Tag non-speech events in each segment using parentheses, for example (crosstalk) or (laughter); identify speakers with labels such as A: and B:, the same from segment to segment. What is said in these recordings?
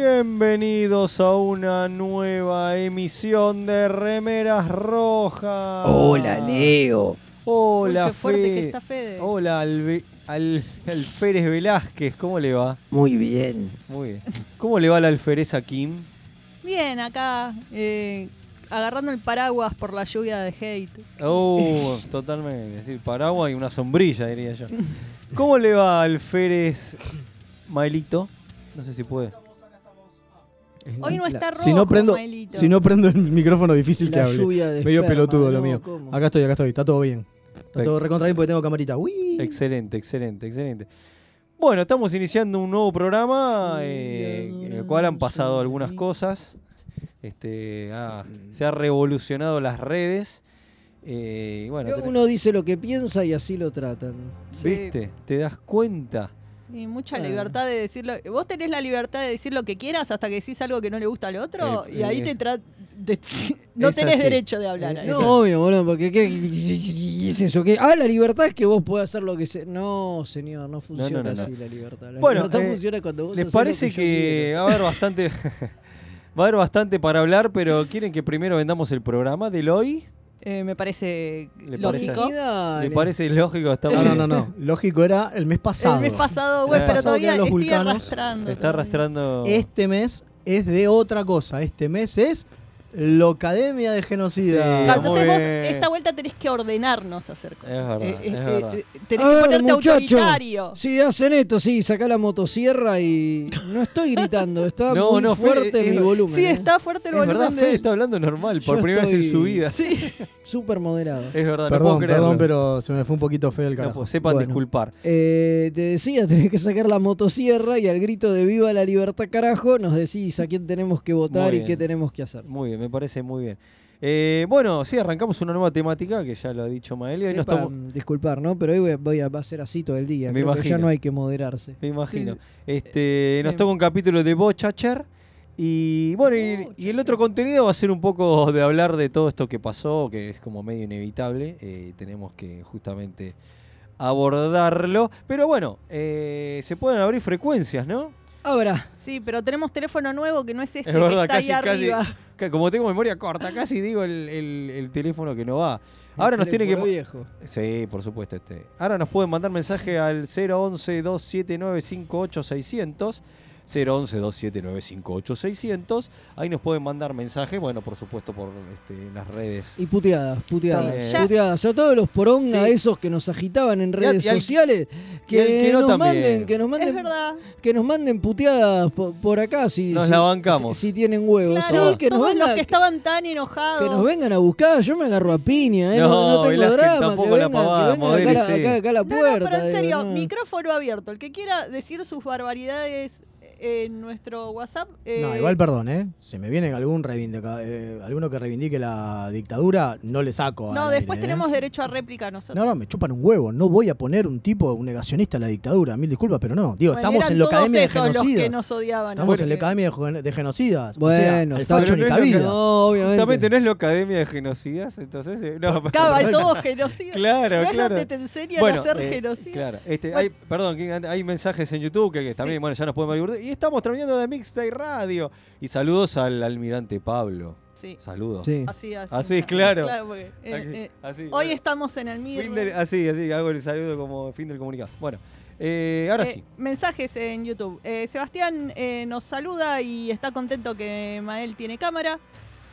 A: Bienvenidos a una nueva emisión de Remeras Rojas.
B: Hola, Leo.
A: Hola,
C: Uy, qué fuerte
A: Fe-
C: que está Fede.
A: Hola, al, al, Alférez Velázquez. ¿Cómo le va?
B: Muy bien.
A: Muy bien. ¿Cómo le va la alfereza Kim?
C: Bien, acá eh, agarrando el paraguas por la lluvia de hate.
A: Oh, (laughs) totalmente. Sí, paraguas y una sombrilla, diría yo. ¿Cómo le va Alférez Maelito? No sé si puede.
C: Hoy no está rojo,
D: si no prendo,
C: Maelito.
D: si no prendo el micrófono difícil que hable.
B: lluvia de
D: Medio
B: esperma,
D: pelotudo lo
B: ¿no?
D: mío.
B: ¿Cómo?
D: Acá estoy, acá estoy, está todo bien. Está
A: Perfecto.
D: todo recontra bien porque tengo camarita. Uy.
A: Excelente, excelente, excelente. Bueno, estamos iniciando un nuevo programa eh, en el cual han pasado algunas cosas. Este, ah, se ha revolucionado las redes. eh, bueno,
B: Uno dice lo que piensa y así lo tratan.
A: ¿viste? ¿Te das cuenta?
C: Sí, mucha libertad de decirlo. Vos tenés la libertad de decir lo que quieras hasta que decís algo que no le gusta al otro
A: Eh,
C: y ahí
A: eh,
C: te tra de- (laughs) no tenés
A: así.
C: derecho de hablar.
A: Eh.
B: No, obvio, boludo, porque ¿qué, qué es eso? ¿Qué? Ah, la libertad es que vos podés hacer lo que se... No, señor, no funciona
A: no, no.
B: así la libertad. La
A: Bueno,
B: libertad
A: eh,
B: funciona cuando vos
A: ¿Les
B: lo
A: parece que va a haber bastante (laughs) va a haber bastante para hablar, pero quieren que primero vendamos el programa del hoy?
C: Eh, me parece
A: ¿Le parece?
C: lógico.
A: ¿Le parece lógico? Está
D: No, no, no, no. Lógico era el mes pasado.
C: El mes pasado, güey, pero
D: pasado
C: todavía
D: los
C: estoy
D: vulcanos.
C: arrastrando.
A: Te está arrastrando.
D: Este mes es de otra cosa. Este mes es Locademia de Genocida.
A: Sí.
C: Claro, entonces vos esta vuelta tenés que ordenarnos hacer cosas.
A: Es verdad,
C: Eh,
A: es
C: eh,
A: verdad.
C: tenés
B: A
C: que
B: ver,
C: ponerte
B: muchacho.
C: autoritario.
B: Sí, hacen esto, sí, sacá la motosierra y... No estoy gritando, está (laughs)
A: No,
B: muy
A: no,
B: fuerte mi volumen.
C: Sí,
B: eh.
C: está fuerte el
A: es
C: volumen
A: verdad,
C: de
A: está hablando normal, por
B: Yo
A: primera vez en
B: estoy-
A: su vida.
C: Sí. (laughs)
B: Súper moderado.
A: Es verdad, no
D: Perdón,
A: puedo creerlo.
D: perdón, pero se me fue un poquito feo el
A: No,
D: carajo.
A: pues, sepan
B: Bueno.
A: disculpar.
B: Eh, te decía, (laughs) tenés que sacar la motosierra y al grito de viva la libertad carajo nos decís a quién tenemos que votar y qué tenemos que hacer.
A: Muy bien, me parece muy bien. Eh, bueno, sí, arrancamos una nueva temática que ya lo ha dicho Mael y hoy nos
B: Sepa,
A: tomo-
B: mm, disculpar, ¿no? Pero hoy voy a, voy a- va a ser así todo el día.
A: Me
B: Creo que ya no hay que moderarse.
A: Me imagino.
B: Sí. (laughs)
A: Este, nos toca un capítulo de Bochacher. Y bueno, y, y el otro contenido va a ser un poco de hablar de todo esto que pasó, que es como medio inevitable. eh, tenemos que justamente abordarlo. Pero bueno, eh, se pueden abrir frecuencias, ¿no?
B: Ahora,
C: Sí, pero tenemos teléfono nuevo que no es este
A: Es
C: que
A: verdad,
C: está
A: casi,
C: ahí
A: casi.
C: arriba.
A: Como tengo memoria corta, casi digo el, el- el teléfono que no va. Ahora
B: el
A: nos tiene que.
B: teléfono viejo.
A: Sí, por supuesto. Este. Ahora nos pueden mandar mensaje al 011-279-58600. 011-279-58600. Ahí nos pueden mandar mensaje, bueno, por supuesto, por este, las redes.
B: Y puteadas, puteadas.
C: Ya-
B: puteadas. A todos los poronga
A: Sí.
B: esos que nos agitaban en redes
A: y al-
B: sociales, que,
A: que no
B: nos
A: también.
B: manden, que nos manden, que nos manden puteadas po- por, acá si,
A: Nos
B: si-
A: la bancamos.
B: si, si tienen huevos.
C: Claro,
B: Sí, que nos
C: todos
B: vengan,
C: los que estaban tan enojados.
B: Que nos vengan a buscar, yo me agarro a piña, ¿eh? no,
A: No,
B: no tengo drama,
A: tampoco
B: que
A: la
B: vengan,
A: pavada,
B: que vengan acá, a la
C: No, no,
B: puerta.
C: pero en
B: digo,
C: serio,
B: no.
C: micrófono abierto. El que quiera decir sus barbaridades en nuestro WhatsApp. eh,
D: No, igual perdón, ¿eh? Si me viene algún reivindica, eh, alguno que reivindique la dictadura, no le saco.
C: No, después
D: aire, ¿eh?
C: tenemos derecho a réplica nosotros.
D: No, no, me chupan un huevo. No voy a poner un tipo, un negacionista a la dictadura. Mil disculpas, pero no. Digo,
C: Bueno,
D: estamos en la Academia de
C: esos los que
D: Genocidas.
C: nos odiaban.
D: Estamos
C: Bueno,
D: en la Academia de, Gen- de Genocidas.
B: Bueno,
D: o sea, el
B: está-
D: facho ni
A: no
B: No, obviamente.
A: Justamente no es la Academia de Genocidas, entonces. eh, no,
C: Cava,
D: Perfecto.
C: todo genocidio.
A: Claro,
C: no es
A: claro.
C: donde te enseñan
A: Bueno,
C: a hacer
A: eh,
C: genocidio.
A: Claro, este,
C: Bueno.
A: hay, perdón, hay mensajes en YouTube que, que también, bueno, ya nos podemos. Y estamos terminando de Mixtape Radio. Y saludos al almirante Pablo.
C: Sí.
A: Saludos.
B: Sí.
C: Así, así.
A: Así, claro.
C: porque, eh, eh,
A: así,
C: hoy estamos en el
A: del- así, así, hago el saludo como fin del comunicado. Bueno, eh, ahora
C: Eh,
A: sí.
C: Mensajes en YouTube. Eh, Sebastián eh, nos saluda y está contento que Mael tiene cámara.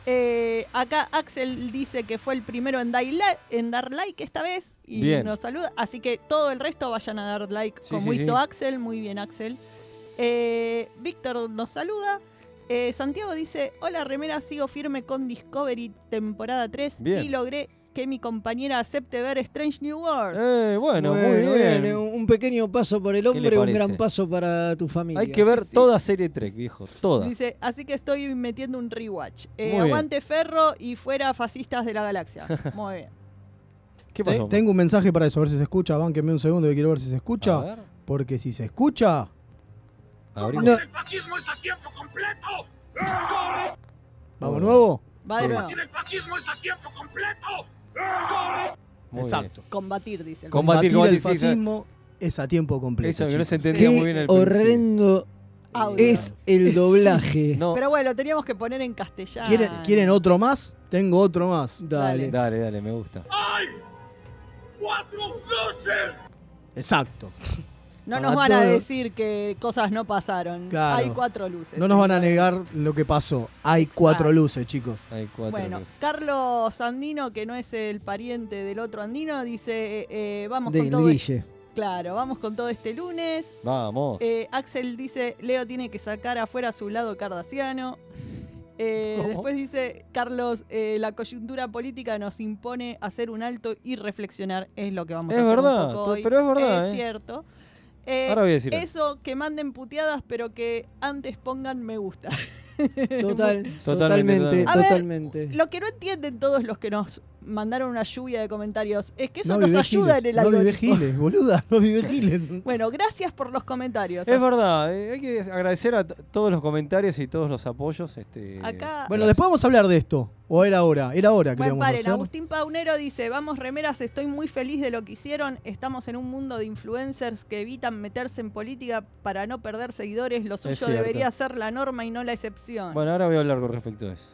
C: Eh, acá Axel dice que fue el primero en, dar li- en dar like esta vez y
A: Bien.
C: nos saluda. Así que todo el resto vayan a dar like
A: Sí,
C: como
A: sí,
C: hizo
A: sí.
C: Axel. Muy bien, Axel. Eh, Víctor nos saluda. Eh, Santiago dice: Hola, remera, sigo firme con Discovery temporada 3
A: Bien.
C: y logré que mi compañera acepte ver Strange New World.
A: Eh, bueno, muy bien.
B: bien, Un pequeño paso para el hombre, un gran paso para tu familia.
A: Hay que ver toda serie Trek, viejo. Toda.
C: Dice, así que estoy metiendo un rewatch. Eh, aguante ferro y fuera fascistas de la galaxia. (laughs) Muy bien.
A: ¿Qué pasó?
D: tengo un mensaje para eso, a ver si se escucha. Bánquenme un segundo que quiero ver si se
A: A
D: escucha.
A: ver,
D: Porque si se escucha,
A: abrimos.
B: No.
E: ¡El fascismo es a tiempo completo!
D: ¿vamos nuevo?
C: Va de
A: Muy
C: nuevo.
E: ¡El fascismo es a tiempo completo!
A: Muy
D: Exacto.
C: Combatir, dice. el
A: Combatir,
D: Combatir, el
A: sí,
D: fascismo es a tiempo completo.
A: Eso, que no se entendía
B: Qué
A: muy bien el principio.
B: horrendo
C: Audio.
B: Es el doblaje. (laughs)
A: No,
C: Pero bueno, lo teníamos que poner en castellano.
D: ¿Quieren, ¿Quieren otro más? Tengo otro más.
B: Dale.
A: dale, dale, me gusta.
E: ¡Hay cuatro luces!
D: Exacto.
C: No nos van a
D: todo-
C: decir que cosas no pasaron.
D: Claro.
C: Hay cuatro luces.
D: No nos van a negar lo que pasó. Hay cuatro
C: Exacto.
D: luces, chicos.
A: Hay cuatro.
C: Bueno,
A: luces.
C: Carlos Andino, que no es el pariente del otro Andino, dice, eh, eh, vamos con todo.
B: Guille.
C: Claro, vamos con todo este lunes.
A: Vamos.
C: Eh, Axel dice, Leo tiene que sacar afuera su lado cardasiano. (laughs) Eh, después dice, Carlos, eh, la coyuntura política nos impone hacer un alto y reflexionar. Es lo que vamos
A: Es
C: a hacer
A: verdad,
C: un poco hoy.
A: pero es verdad,
C: Es
A: eh.
C: cierto. Eh,
A: Ahora voy a decir algo.
C: eso, que manden puteadas, pero que antes pongan me gusta.
B: Total,
A: Totalmente,
B: totalmente,
C: A ver,
B: totalmente.
C: Lo que no entienden todos los que nos mandaron una lluvia de comentarios es que eso
D: no
C: nos ayuda
D: Giles.
C: en el
D: No vive. Giles, boluda. No vive Giles. (laughs)
C: Bueno, gracias por los comentarios.
A: Es verdad, eh, hay que agradecer a todos los comentarios y todos los apoyos. Este,
C: Acá-
D: Bueno, después vamos a hablar de esto. ¿O era hora? Era hora que
C: Bueno, paren,
D: hacer.
C: Agustín Paunero dice, vamos remeras, estoy muy feliz de lo que hicieron, estamos en un mundo de influencers que evitan meterse en política para no perder seguidores, lo suyo debería ser la norma y no la excepción. Bueno,
A: Bueno, ahora voy a hablar con respecto a eso.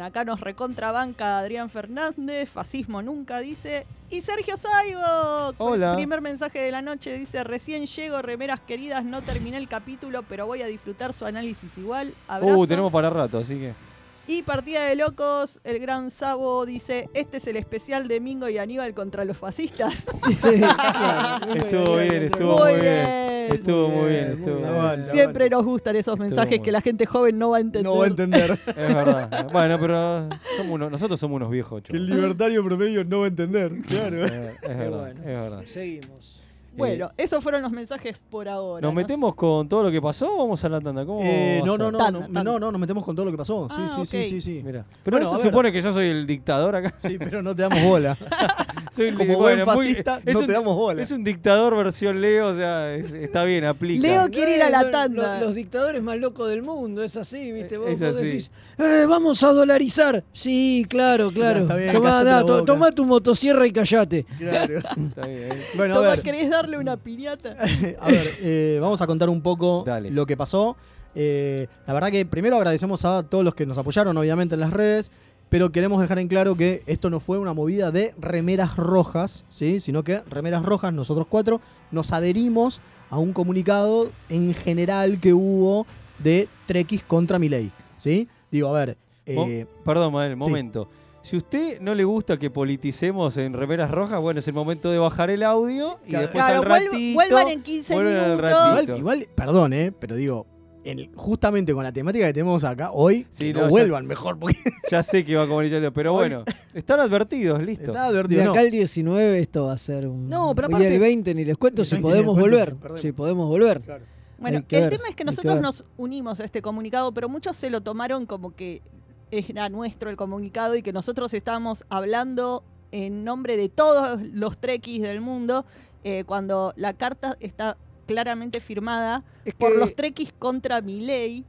C: Acá nos recontrabanca Adrián Fernández, fascismo nunca dice, y Sergio Saigo, con
A: Hola.
C: el primer mensaje de la noche dice, recién llego, remeras queridas, no terminé el capítulo, pero voy a disfrutar su análisis igual, abrazo.
A: Uh, tenemos para rato, así que.
C: Y partida de locos, el gran Sabo dice, este es el especial de Mingo y Aníbal contra los fascistas. (laughs)
B: Sí, claro. (laughs)
A: Estuvo bien, estuvo
C: Muy
A: muy bien.
C: bien.
A: Estuvo
B: Muy bien,
A: bien, estuvo
B: bien.
A: bien.
D: banda.
C: Siempre nos gustan esos mensajes que la gente joven no va a entender.
D: No va a entender.
A: Es verdad. (laughs) Bueno, pero somos unos- nosotros somos unos viejos,
D: que el libertario promedio no va a entender. Claro.
A: Eh, Es verdad,
B: bueno.
A: es verdad.
B: Seguimos.
C: Bueno, esos fueron los mensajes por ahora.
A: ¿Nos
C: ¿no?
A: metemos con todo lo que pasó o vamos a la tanda? ¿Cómo
D: Eh,
A: vamos
D: no,
A: a
D: no,
A: hacer?
D: no,
C: Tanda,
D: no,
C: tanda.
D: no, no, nos metemos con todo lo que pasó. Sí,
C: Ah,
D: sí, sí, sí, sí.
A: Mira. Pero
D: Bueno,
A: se supone que yo soy el dictador acá.
D: Sí, pero no te damos bola. (laughs)
A: Soy el-
D: Como buen fascista, no
A: un-
D: te damos bola.
A: Es un dictador versión Leo, o sea, es- está bien, aplica.
C: Leo quiere ir a la
B: Eh,
C: tanda.
B: lo- Los, dictadores más locos del mundo, es así, ¿viste? Vos,
A: Es
B: vos
A: así.
B: decís, "Eh, vamos a dolarizar. Sí, claro, claro.
D: bien,
B: tomá, da, to- tomá tu motosierra y callate.
D: Claro. (laughs)
A: Está bien.
D: Bueno, a ver.
C: ¿querés darle una piñata? (laughs)
D: A ver, eh, vamos a contar un poco
A: Dale.
D: lo que pasó. Eh, la verdad que primero agradecemos a todos los que nos apoyaron, obviamente, en las redes. Pero queremos dejar en claro que esto no fue una movida de remeras rojas, ¿sí? sino que remeras rojas, nosotros cuatro, nos adherimos a un comunicado en general que hubo de Trekkies contra Milei. ¿sí? Digo, a ver,
A: Mo-
D: eh,
A: Perdón, Mael, momento. Si usted no le gusta que politicemos en remeras rojas, bueno, es el momento de bajar el audio y
D: Claro.
A: después
C: Claro,
A: al ratito.
C: vuelvan en 15
A: vuelven al
C: minutos.
A: ratito.
D: igual, igual, perdón, ¿eh? pero digo, en- justamente con la temática que tenemos acá hoy,
A: Sí,
D: que
A: no,
D: no,
A: ya-
D: vuelvan mejor, porque (laughs)
A: Ya sé que va como el pero
D: Hoy-
A: bueno, están advertidos, listo.
D: está
B: De
D: advertido.
B: acá
D: no.
B: al 19 esto va a ser un...
D: No, pero
B: y
D: aparte-
B: el 20 ni les cuento
D: El
B: si
D: 20 ni
B: podemos volver.
D: si
B: podemos volver.
D: Claro.
C: Bueno, el
B: ver,
C: tema es que nosotros nos unimos a este comunicado, pero muchos se lo tomaron como que era nuestro el comunicado y que nosotros estábamos hablando en nombre de todos los trekkies del mundo, eh, cuando la carta está claramente firmada
B: Es
C: por los trekkies contra Milei.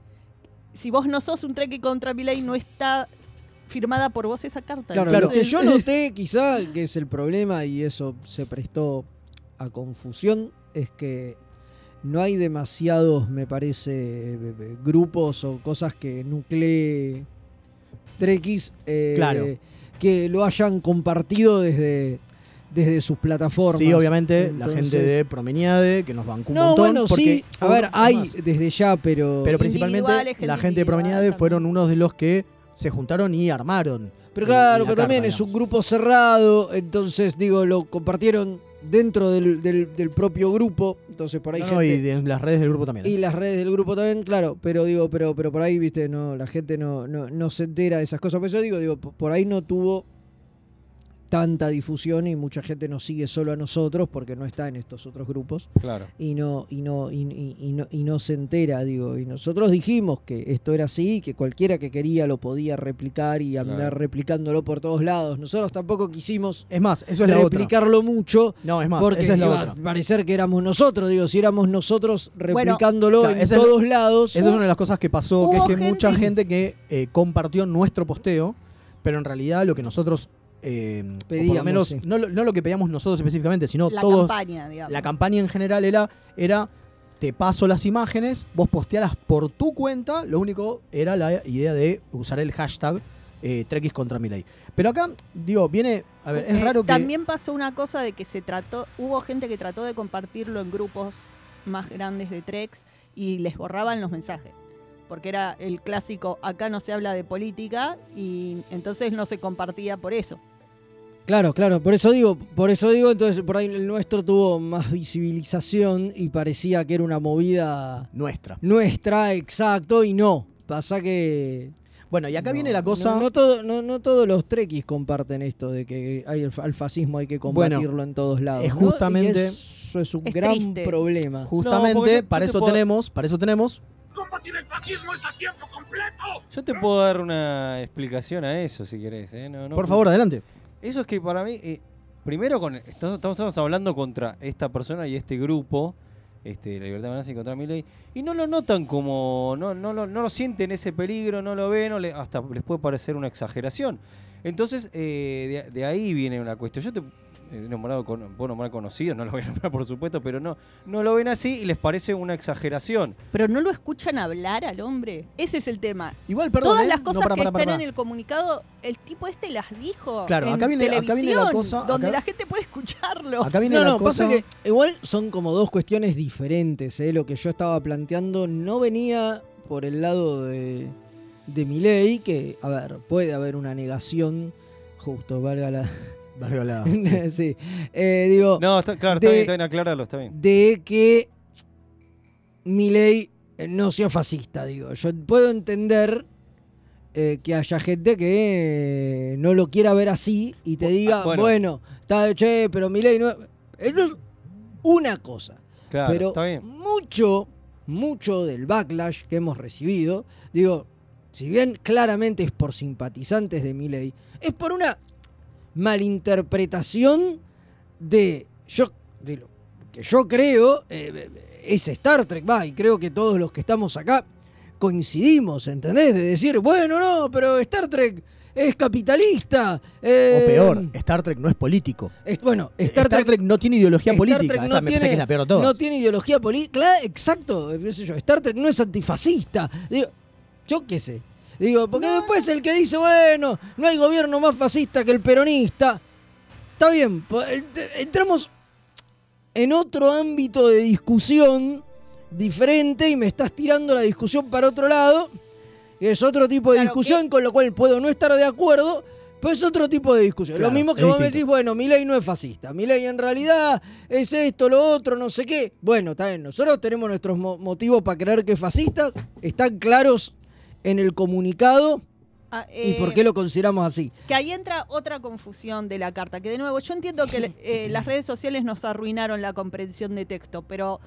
C: Si vos no sos un trekkie contra Milei, no está firmada por vos esa carta.
B: Claro,
D: Claro.
B: lo que yo noté quizá que es el problema y eso se prestó a confusión es que no hay demasiados, me parece, eh, eh, grupos o cosas que nuclee Trekkies eh,
D: Claro.
B: que lo hayan compartido desde, desde sus plataformas.
D: Sí, obviamente, la gente de Promeniade, que nos bancó un
B: No,
D: montón.
B: bueno,
D: porque
B: sí, a ver, hay
D: más,
B: desde ya, pero...
D: Pero principalmente
C: gente
D: la gente de Promeniade
C: también.
D: fueron unos de los que se juntaron y armaron.
B: Pero claro,
D: la
B: pero también es un grupo cerrado, entonces digo, lo compartieron dentro del, del- del propio grupo, entonces por ahí
D: No,
B: gente-
D: y de las redes del grupo también. ¿eh?
B: y las redes del grupo también, claro, pero digo, pero, pero por ahí, viste, no, la gente no, no, no se entera de esas cosas. Por eso digo, digo, por ahí no tuvo tanta difusión y mucha gente nos sigue solo a nosotros porque no está en estos otros grupos
A: Claro.
B: y no y no y, y- y no y no se entera digo y nosotros dijimos que esto era así que cualquiera que quería lo podía replicar y andar
A: Claro.
B: replicándolo por todos lados nosotros tampoco quisimos
D: Es más, eso es la otra.
B: replicarlo mucho
D: No, es más,
B: porque
D: esa es la
B: iba
D: otra.
B: a parecer que éramos nosotros digo si éramos nosotros replicándolo
D: claro,
B: en
D: es-
B: todos lados
D: Esa es una de las cosas que pasó, que es que mucha
C: gente-
D: gente que eh, compartió nuestro posteo, pero en realidad lo que nosotros, eh, o por lo
B: Pedíamos,
D: menos,
B: sí.
D: no, lo- no lo que pedíamos nosotros específicamente, sino
C: La
D: todos,
C: campaña, digamos.
D: la campaña en general era, era te paso las imágenes, vos postealas por tu cuenta, lo único era la idea de usar el hashtag eh, Trekkies contra. Pero acá, digo, viene, a ver, es
C: Eh,
D: raro que...
C: También pasó una cosa de que se trató, hubo gente que trató de compartirlo en grupos más grandes de Trex y les borraban los mensajes. Porque era el clásico, acá no se habla de política y entonces no se compartía por eso.
B: Claro, claro, por eso digo, por eso digo, entonces por ahí el nuestro tuvo más visibilización y parecía que era una movida
D: Nuestra.
B: nuestra, exacto, y no. Pasa que.
D: Bueno, y acá
B: no,
D: viene la cosa...
B: No, no todo, no, no todos los trekkies comparten esto de que hay el, al fascismo hay que
D: Bueno,
B: combatirlo en todos lados.
D: es justamente-
B: eso es un
C: Es
B: gran
C: triste.
B: problema.
D: Justamente, para
A: te
D: eso
A: puedo-
D: tenemos, para eso tenemos...
E: Combatir el fascismo es a tiempo completo.
A: Yo te puedo dar una explicación a eso si querés. ¿eh? No- no-
D: Por favor, adelante.
A: Eso es que para mí, eh, primero con estamos, hablando contra esta persona y este grupo, este, la libertad nazi contra Milei, y no lo notan como, no, no, lo, no lo sienten ese peligro, no lo ven, hasta les puede parecer una exageración. Entonces, eh, de, de ahí viene una cuestión. Yo te nombrado con, puedo nombrar conocidos, no lo voy a nombrar por supuesto, pero no, no lo ven así y les parece una exageración.
C: Pero no lo escuchan hablar al hombre. Ese es el tema.
D: Igual, perdón,
C: Todas
D: ¿eh?
C: las
D: No,
C: cosas que están en el comunicado, el tipo este las dijo.
D: Claro,
C: en
D: acá viene- acá viene la
C: televisión,
D: cosa,
C: Donde
D: acá-
C: la gente puede escucharlo.
D: Acá viene
B: No,
D: la
B: no,
D: cosa...
B: pasa que igual son como dos cuestiones diferentes. ¿eh? Lo que yo estaba planteando no venía por el lado de, de mi ley, que, a ver, puede haber una negación, justo, valga la... (laughs)
D: Sí.
B: sí. Eh, digo,
A: No, está, claro, está
B: De-
A: bien, está bien, aclararlo, está bien.
B: de que mi ley no sea fascista, digo. Yo puedo entender eh, que haya gente que eh, no lo quiera ver así y te
A: Bu-
B: diga,
A: ah, bueno.
B: bueno, está che, pero mi ley no... Eso es una cosa.
A: Claro,
B: pero
A: está bien.
B: mucho, mucho del backlash que hemos recibido, digo, si bien claramente es por simpatizantes de Milley, es por una malinterpretación de yo de lo que yo creo eh, es Star Trek, va, y creo que todos los que estamos acá coincidimos, ¿entendés? De decir, bueno, no, pero Star Trek es capitalista. eh,
D: O peor, Star Trek no es político.
B: es- bueno,
D: Star,
B: Star,
D: Trek, no tiene ideología
B: Star
D: política.
B: No
D: me parece
B: tiene-
D: que es la peor de todas.
B: no tiene ideología política. Claro, exacto. qué sé yo, Star Trek no es antifascista. Digo, yo qué sé. Digo, porque después el que dice, bueno, no hay gobierno más fascista que el peronista. Está bien, entramos en otro ámbito de discusión diferente y me estás tirando la discusión para otro lado. Que es otro tipo de
C: Claro,
B: discusión con lo cual puedo no estar de acuerdo, pero es otro tipo de discusión.
D: Claro,
B: lo mismo que vos me decís, bueno, mi ley no es fascista. Mi ley en realidad es esto, lo otro, no sé qué. Bueno, está bien. Nosotros tenemos nuestros mo- motivos para creer que es fascista. Están claros en el comunicado.
C: Ah,
B: ¿Y
C: eh,
B: por qué lo consideramos así?
C: Que ahí entra otra confusión de la carta, que de nuevo yo entiendo que (laughs) eh, las redes sociales nos arruinaron la comprensión de texto, pero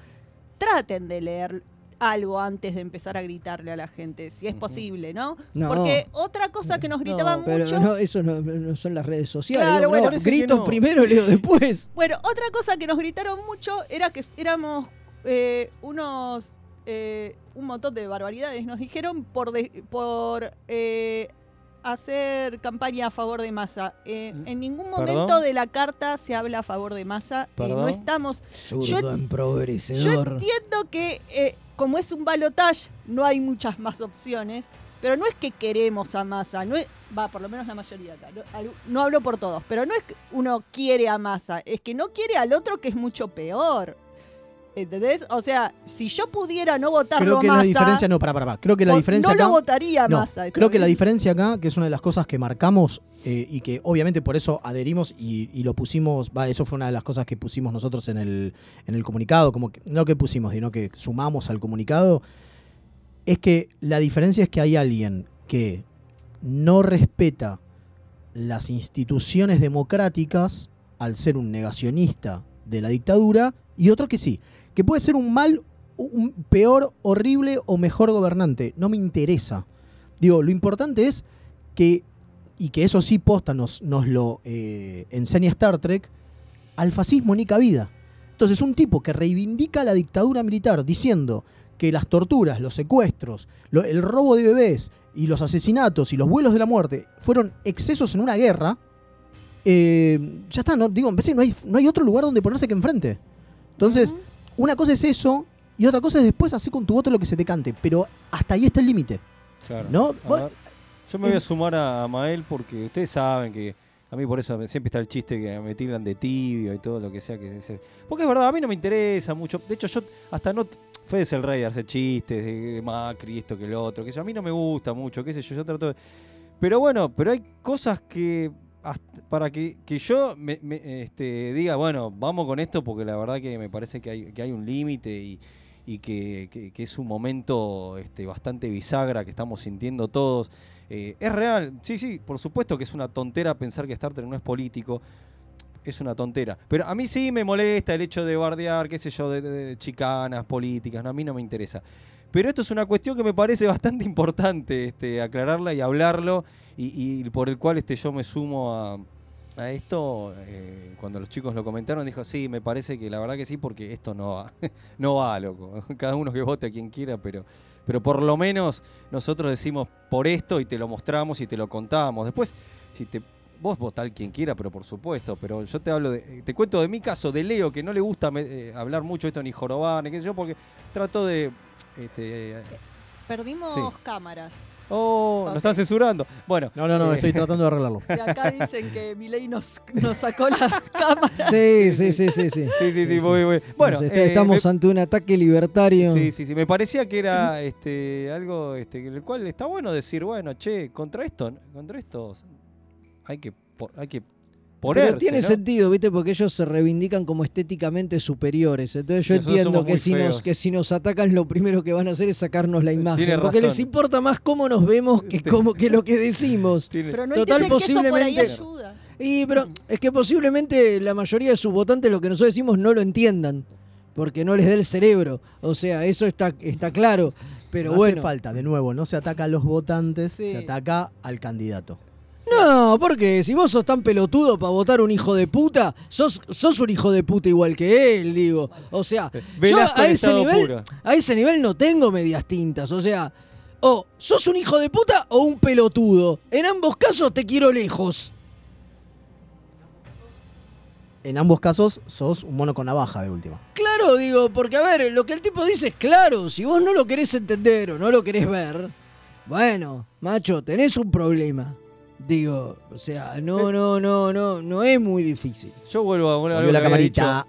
C: traten de leer algo antes de empezar a gritarle a la gente, si es posible, ¿no?
B: No.
C: Porque otra cosa que nos gritaban
B: No, pero
C: mucho...
B: no, eso no, no son las redes sociales.
C: Claro,
B: no,
C: bueno.
A: Parece que
B: grito
A: no.
B: primero, leo después. (laughs)
C: Bueno, otra cosa que nos gritaron mucho era que éramos eh, unos... un montón de barbaridades, nos dijeron por, de- por eh, hacer campaña a favor de masa. Eh,
A: Mm,
C: en ningún
A: ¿perdón?
C: momento de la carta se habla a favor de masa. eh, no estamos... Yo- Yo entiendo que eh, como es un balotage, no hay muchas más opciones, pero no es que queremos a masa, no es, va, por lo menos la mayoría acá, no, no hablo por todos, pero no es que uno quiere a masa, es que no quiere al otro que es mucho peor. ¿Entendés? O sea, si yo pudiera no votarlo
D: Creo que la diferencia, no, para, para, para. Creo que la diferencia
C: no
D: acá.
C: lo votaría
D: No,
C: Massa. ¿está
D: creo que la diferencia acá, que es una de las cosas que marcamos eh, y que obviamente por eso adherimos y, y lo pusimos, va, eso fue una de las cosas que pusimos nosotros en el, en el comunicado, como que, no que pusimos, sino que sumamos al comunicado, es que la diferencia es que hay alguien que no respeta las instituciones democráticas al ser un negacionista de la dictadura y otro que sí, que puede ser un mal, un peor, horrible o mejor gobernante. No me interesa. Digo, lo importante es que, y que eso sí posta nos, nos lo eh, enseña Star Trek, al fascismo ni cabida. Entonces, un tipo que reivindica la dictadura militar diciendo que las torturas, los secuestros, el robo de bebés y los asesinatos y los vuelos de la muerte fueron excesos en una guerra, eh, ya está, no, digo, en no hay, no hay otro lugar donde ponerse que enfrente. Entonces. Una cosa es eso Y otra cosa es después hacer con tu voto lo que se te cante. Pero hasta ahí está el límite.
A: Claro.
D: ¿No? Vos-
A: yo me voy a sumar a, a Mael porque ustedes saben que a mí por eso siempre está el chiste que me tildan de tibio y todo lo que sea que se- Porque es verdad, a mí no me interesa mucho. De hecho, yo hasta no... Es el rey de hacer chistes de, de Macri, esto que el otro, que yo, a mí no me gusta mucho, qué sé yo, yo trato de... Pero bueno, pero hay cosas que... para que, que yo me, me, este, diga, bueno, vamos con esto porque la verdad que me parece que hay, que hay un límite y, y que, que- que es un momento este, bastante bisagra que estamos sintiendo todos. Eh, es real, sí, sí, por supuesto que es una tontera pensar que Star Trek no es político. Es una tontera. Pero a mí sí me molesta el hecho de bardear, qué sé yo, de- de chicanas políticas. No, a mí no me interesa. Pero esto es una cuestión que me parece (laughs) bastante importante este, aclararla y hablarlo. Y, y por el cual este, yo me sumo a, a esto. eh, cuando los chicos lo comentaron, dijo, sí, me parece que la verdad que sí, porque esto no va. (laughs) no va, loco. (laughs) Cada uno que vote a quien quiera, pero, pero por lo menos nosotros decimos por esto y te lo mostramos y te lo contamos. Después, si te vos votá quien quiera, pero por supuesto, pero yo te hablo de, te cuento de mi caso, de Leo, que no le gusta me- eh, hablar mucho de esto ni jorobar, ni qué sé yo, porque trato de este, eh,
C: Perdimos
A: Sí.
C: cámaras.
A: Oh,
C: Ok.
A: nos están censurando. Bueno,
D: No, no, no,
A: eh,
D: estoy tratando de (laughs) arreglarlo.
C: Y acá dicen que Milei nos, nos sacó las (laughs) cámaras.
B: Sí, sí, sí, sí, sí.
A: Sí, sí, sí,
B: Sí,
A: muy, muy- Bueno,
B: está-
A: eh,
B: estamos
A: me-
B: ante un ataque libertario.
A: Sí, sí, sí. Me parecía que era este algo este, el cual está bueno decir, bueno, che, contra esto, contra esto hay que hay que ponerse,
B: Pero tiene
A: ¿no?
B: sentido, ¿viste? Porque ellos se reivindican como estéticamente superiores. Entonces yo
A: nosotros
B: entiendo que si, nos, que si nos atacan lo primero que van a hacer es sacarnos la imagen.
A: Tiene
B: porque les importa más cómo nos vemos que, cómo, que lo que decimos. (laughs)
A: Tiene-
C: Pero no
B: Total,
C: entienden que eso por ahí
B: posiblemente-
C: ayuda.
B: Y pero es que posiblemente la mayoría de sus votantes lo que nosotros decimos no lo entiendan. Porque no les da el cerebro. O sea, eso está, está claro. Pero
D: no
B: bueno.
D: hace falta, de nuevo, no se ataca a los votantes,
C: Sí.
D: se ataca al candidato.
B: No, porque si vos sos tan pelotudo para votar un hijo de puta, sos, sos un hijo de puta igual que él, digo. O sea, yo
A: Velasco
B: a ese, nivel,
A: puro.
B: a ese nivel no tengo medias tintas. O sea, o sos un hijo de puta o un pelotudo. En ambos casos te quiero lejos.
D: En ambos casos, sos un mono con navaja de última.
B: Claro, digo, porque a ver, lo que el tipo dice es claro. Si vos no lo querés entender o no lo querés ver, bueno, macho, tenés un problema. Digo, o sea, no, no, no, no, no es muy difícil.
A: Yo vuelvo a una- algo
D: la
A: que había dicho-
D: camarita.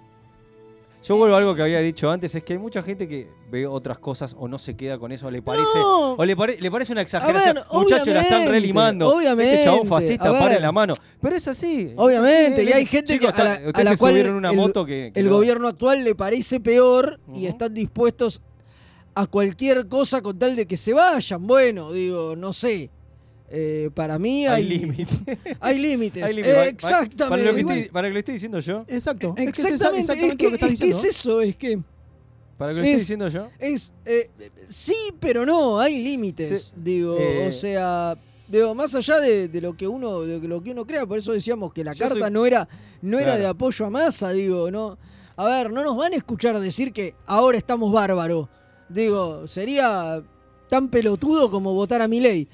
A: Yo vuelvo a algo que había dicho antes, es que hay mucha gente que ve otras cosas o no se queda con eso, le parece
B: No.
A: o le, pare- le parece una exageración.
B: ver,
A: Muchachos, la están relimando.
B: obviamente,
A: Este chabón fascista, paren la mano. Pero es así.
B: Obviamente, y hay
A: eh,
B: gente
A: chicos,
B: que a la, a
A: se
B: cual
A: subieron una
B: el,
A: moto que, que
B: el
A: no-
B: gobierno actual le parece peor y están dispuestos a cualquier cosa con tal de que se vayan. Bueno, digo, no sé. Eh, para mí hay,
A: hay límites.
B: Hay límites.
A: Hay
B: Eh,
A: límites. Para-
B: exactamente.
A: Para lo, que estoy, para que lo estoy diciendo yo.
D: Exacto. Es que es esa-
B: Exactamente, es que,
D: lo que estás
B: es que es eso, es que
A: Para que lo estoy
B: Es-
A: diciendo yo.
B: es eh, sí, pero no, hay límites,
A: Sí,
B: digo,
A: eh,
B: o sea, digo, más allá de, de lo que uno de lo que uno crea, por eso decíamos que la
A: Yo
B: carta
A: soy-
B: no era no era
A: Claro.
B: de apoyo a masa, digo, no. A ver, no nos van a escuchar decir que ahora estamos bárbaro. Digo, sería tan pelotudo como votar a mi ley.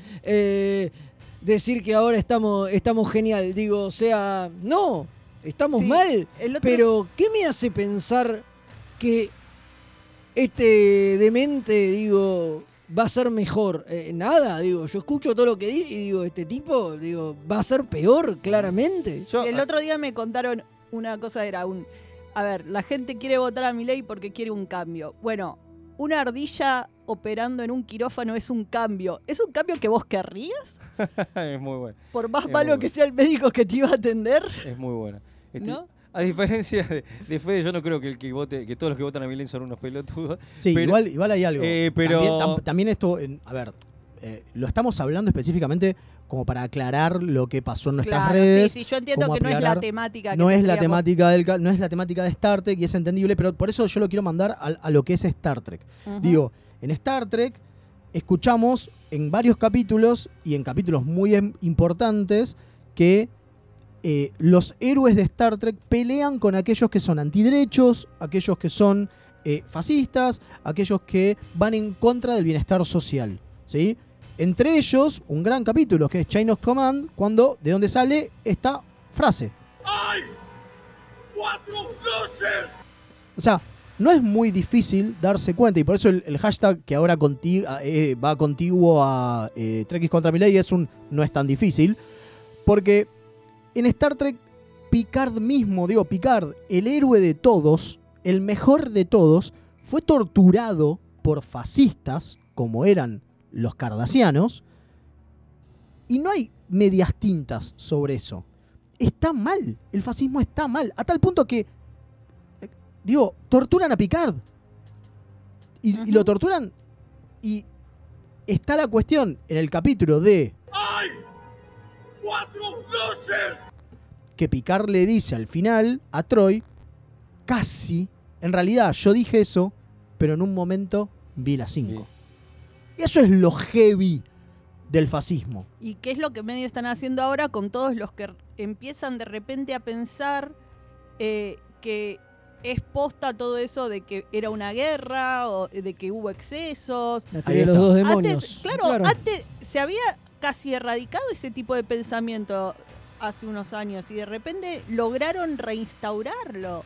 B: decir que ahora estamos estamos genial, digo, o sea, no, estamos
C: Sí,
B: mal.
C: otro-
B: Pero, ¿qué me hace pensar que este demente, digo, va a ser mejor? Eh, nada, digo, yo escucho todo lo que dice y digo, este tipo, digo, va a ser peor, claramente.
A: Yo-
C: El otro día me contaron una cosa, era un... A ver, la gente quiere votar a mi ley porque quiere un cambio. Bueno, una ardilla operando en un quirófano es un cambio. ¿Es un cambio que vos querrías? (laughs)
A: es muy bueno.
C: Por más
A: Es
C: malo que sea el médico que te iba a atender,
A: Es muy bueno. Este,
C: ¿no?
A: A diferencia de, de Fede, yo no creo que el que vote, que todos los que votan a Milei son unos pelotudos.
D: Sí,
A: Pero-
D: igual, igual hay algo.
A: Eh, pero-
D: También, tam- también esto, en- a ver, eh, lo estamos hablando específicamente como para aclarar lo que pasó en nuestras
C: Claro,
D: redes.
C: sí, sí, yo entiendo que no es la temática. que
D: No es la temática del no es la temática de Star Trek y es entendible, pero por eso yo lo quiero mandar a, a lo que es Star Trek. Digo, en Star Trek escuchamos en varios capítulos y en capítulos muy em- importantes que eh, los héroes de Star Trek pelean con aquellos que son antiderechos, aquellos que son eh, fascistas, aquellos que van en contra del bienestar social. ¿sí? Entre ellos, un gran capítulo que es Chain of Command, cuando de donde sale esta frase.
E: ¡Ay! ¡Cuatro luces!
D: O sea, no es muy difícil darse cuenta, y por eso el, hashtag que ahora conti- eh, va contiguo a eh, contra es un no es tan difícil, porque en Star Trek, Picard mismo, digo, Picard, el héroe de todos, el mejor de todos, fue torturado por fascistas, como eran los cardasianos, y no hay medias tintas sobre eso. Está mal, el fascismo está mal, a tal punto que, digo, torturan a Picard. Y, lo torturan y está la cuestión en el capítulo de
E: ¡Hay cuatro dioses!
D: que Picard le dice al final a Troy, casi, en realidad yo dije eso, pero en un momento vi las 5. Y eso es lo heavy del fascismo.
C: ¿Y qué es lo que medio están haciendo ahora con todos los que empiezan de repente a pensar eh, que es posta todo eso de que era una guerra o de que hubo excesos?
B: La
D: Ahí
B: teoría de los
D: está.
B: dos demonios.
C: Antes, claro, antes se había casi erradicado ese tipo de pensamiento hace unos años y de repente lograron reinstaurarlo.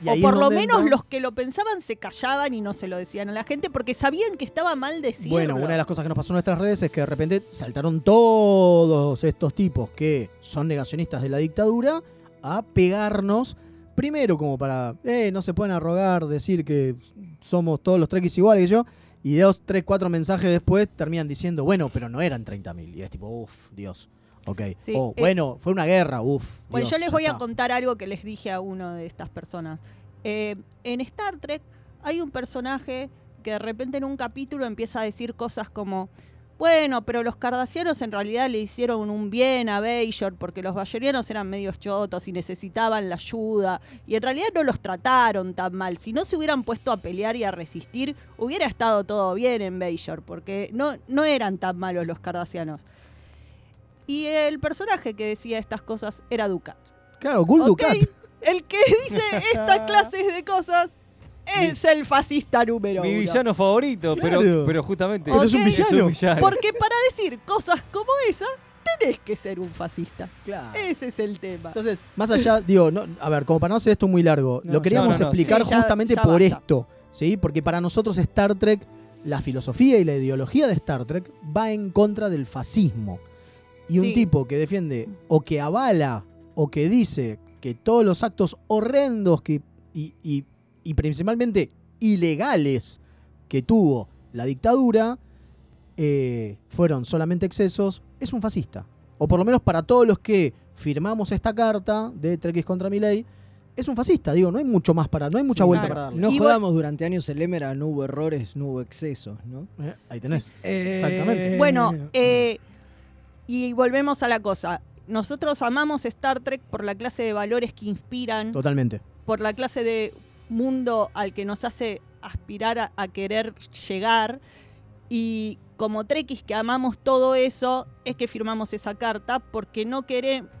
D: Y
C: o por lo menos
D: entra-
C: los que lo pensaban se callaban y no se lo decían a la gente porque sabían que estaba mal decirlo.
D: Bueno, una de las cosas que nos pasó en nuestras redes es que de repente saltaron todos estos tipos que son negacionistas de la dictadura a pegarnos. Primero, como para, eh, no se pueden arrogar, decir que somos todos los trekkies iguales que yo. Y dos, tres, cuatro mensajes después terminan diciendo, bueno, pero no eran 30.000. Y es tipo, uff, Dios. Ok.
C: Sí,
D: o,
C: eh,
D: bueno, fue una guerra, uff.
C: Bueno, yo les voy a contar algo que les dije a uno de estas personas. Eh, en Star Trek hay un personaje que de repente en un capítulo empieza a decir cosas como, bueno, pero los cardasianos en realidad le hicieron un bien a Bajor porque los bayorianos eran medios chotos y necesitaban la ayuda y en realidad no los trataron tan mal. Si no se hubieran puesto a pelear y a resistir, hubiera estado todo bien en Bajor porque no, no eran tan malos los cardasianos. Y el personaje que decía estas cosas era Ducat.
D: Claro, Gul
C: Ok,
D: Dukat.
C: El que dice (laughs) estas clases de cosas es el fascista número
A: Mi
C: uno.
A: villano favorito,
D: Claro.
A: pero, pero justamente
C: Pero es un
A: un
D: villano.
A: villano.
C: Porque para decir cosas como esa, tenés que ser un fascista.
D: Claro.
C: Ese es el tema.
D: Entonces, más allá, digo, no, a ver, como para no hacer esto muy largo,
B: No,
D: lo queríamos
A: no, no,
D: explicar
C: sí, ya-
D: justamente
C: ya
D: por
C: basta.
D: esto, ¿sí? Porque para nosotros Star Trek, la filosofía y la ideología de Star Trek va en contra del fascismo. Y un
C: Sí.
D: tipo que defiende o que avala o que dice que todos los actos horrendos que, y, y- y principalmente ilegales que tuvo la dictadura eh, fueron solamente excesos, es un fascista. O por lo menos para todos los que firmamos esta carta de Trekkies contra Milei, es un fascista, digo, no hay mucho más para, no hay mucha
B: Sí,
D: vuelta
C: claro.
D: para darle.
B: No
C: Y
B: jodamos, durante años el lema era no hubo errores, no hubo excesos, ¿no?
D: Eh, ahí tenés.
B: Eh,
D: Exactamente.
C: Bueno, eh, y volvemos a la cosa. Nosotros amamos Star Trek por la clase de valores que inspiran,
D: Totalmente.
C: por la clase de mundo al que nos hace aspirar a, querer llegar. Y como Trekkies que amamos todo eso, es que firmamos esa carta porque no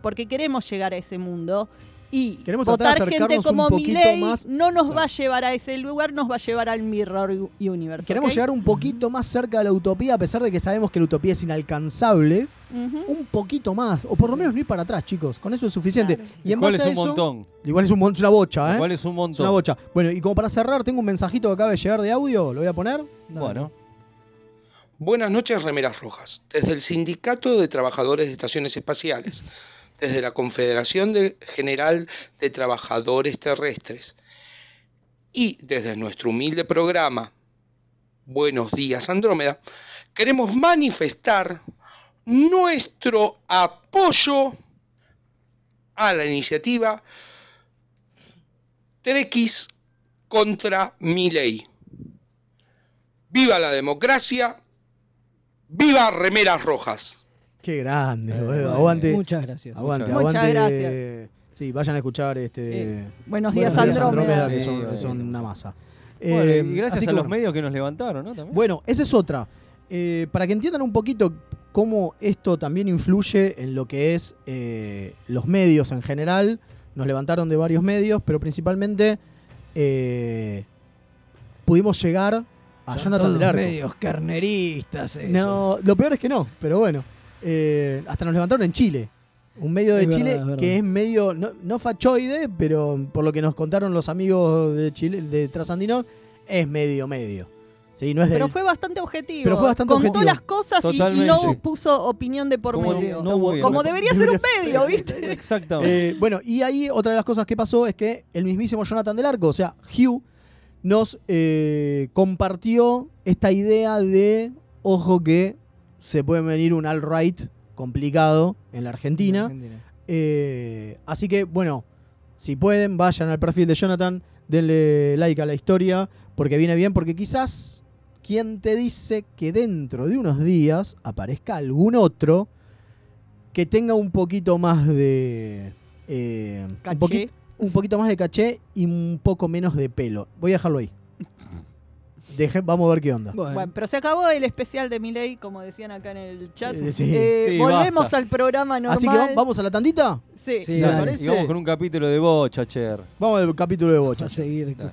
C: porque queremos llegar a ese mundo. Y
D: Queremos
C: votar gente como Milei
D: más-
C: no nos va a llevar a ese lugar, nos va a llevar al Mirror Universe.
D: Queremos llegar un poquito más cerca de la utopía, a pesar de que sabemos que la utopía es inalcanzable. Un poquito más, o por lo menos no ir para atrás, chicos. Con eso es suficiente.
C: Claro.
D: Y en
A: ¿Cuál
D: base
A: es
D: a
A: un montón?
D: Igual es un mon- es una bocha, ¿eh?
A: ¿Cuál es un
D: Es
A: montón?
D: una bocha. Bueno, y como para cerrar, tengo un mensajito que acaba de llegar de audio, lo voy a poner.
B: No,
A: Bueno,
F: Buenas noches, Remeras Rojas. Desde el Sindicato de Trabajadores de Estaciones Espaciales, desde la Confederación de General de Trabajadores Terrestres y desde nuestro humilde programa Buenos Días Andrómeda, queremos manifestar nuestro apoyo a la iniciativa Trequis contra Milei. ¡Viva la democracia! ¡Viva Remeras Rojas!
D: Qué grande,
A: Eh, bueno,
D: aguante.
B: Muchas gracias.
D: Aguante,
C: Muchas
D: aguante.
C: gracias.
D: Sí, vayan a escuchar este.
C: Eh, Buenos
D: Buenos
C: días,
D: días,
C: Andrómeda.
D: Andrómeda, que son, una masa.
A: Bueno,
D: Eh,
A: y gracias a
D: que
A: los
D: bueno.
A: medios que nos levantaron, ¿no? También.
D: Bueno, esa es otra. Eh, para que entiendan un poquito cómo esto también influye en lo que es eh, los medios en general. Nos levantaron de varios medios, pero principalmente eh, pudimos llegar a
B: Son
D: Jonathan
B: todos
D: del Arco.
B: medios carneristas. eso.
D: No, lo peor es que no, pero bueno. Eh, hasta nos levantaron en Chile. Un medio de
B: Es verdad,
D: Chile
B: verdad.
D: que es medio, no, no fachoide, pero por lo que nos contaron los amigos de Chile, de Trasandino, es medio medio. Sí, no es
C: Pero
D: del-
C: fue bastante objetivo.
D: Pero fue bastante
C: Contó
D: objetivo.
C: las cosas y- no puso opinión de por
A: Como
C: medio.
A: no bien.
C: Como debería ser un medio, ¿viste? (laughs)
A: Exactamente.
D: Eh, bueno, y ahí otra de las cosas que pasó es que el mismísimo Jonathan del Arco, o sea, Hugh, nos eh, compartió esta idea de, ojo que se puede venir un alt-right complicado en la Argentina.
B: Argentina.
D: Eh, así que, bueno, si pueden, vayan al perfil de Jonathan, denle like a la historia, porque viene bien, porque quizás, ¿quién te dice que dentro de unos días aparezca algún otro que tenga un poquito más de... eh, un poquito más de caché y un poco menos de pelo. Voy a dejarlo ahí. (laughs) Deje- vamos a ver qué onda.
B: Bueno,
C: Bueno, pero se acabó el especial de Miley, como decían acá en el chat.
D: Eh, sí.
C: Eh,
A: Sí,
C: volvemos
A: basta.
C: al programa normal.
D: Así que va- vamos a la tandita.
C: Sí.
B: Sí,
D: ¿Te
B: dale.
D: parece?
A: Y vamos con un capítulo de Bocha, Cher.
D: Vamos al capítulo de Bocha.
B: a seguir.
A: Dale.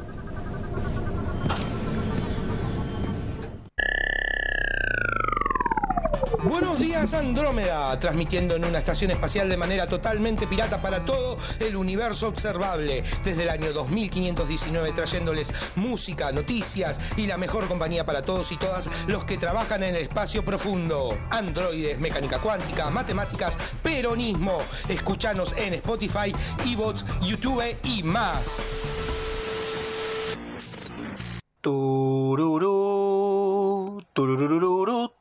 F: Buenos días Andrómeda, transmitiendo en una estación espacial de manera totalmente pirata para todo el universo observable, desde el año 2519 trayéndoles música, noticias y la mejor compañía para todos y todas los que trabajan en el espacio profundo. Androides, mecánica cuántica, matemáticas, peronismo. Escuchanos en Spotify, Evox, YouTube y más.
G: Tururú.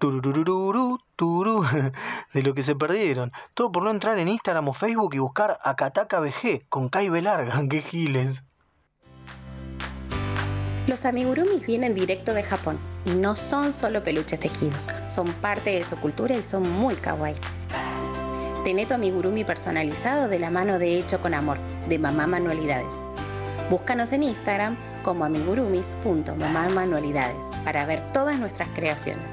G: tururururú, turú. (laughs) De lo que se perdieron. Todo por no entrar en Instagram o Facebook y buscar Akataka BG con Kai Larga. (laughs) ¡Qué giles!
H: Los amigurumis vienen directo de Japón y no son solo peluches tejidos, son parte de su cultura y son muy kawaii. Tené tu amigurumi personalizado de la mano de Hecho con Amor, de Mamá Manualidades. Búscanos en Instagram como amigurumis.mamamanualidades para ver todas nuestras creaciones.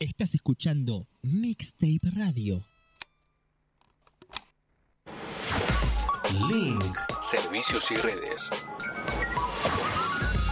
I: Estás escuchando Mixtape Radio.
J: Link, servicios y redes.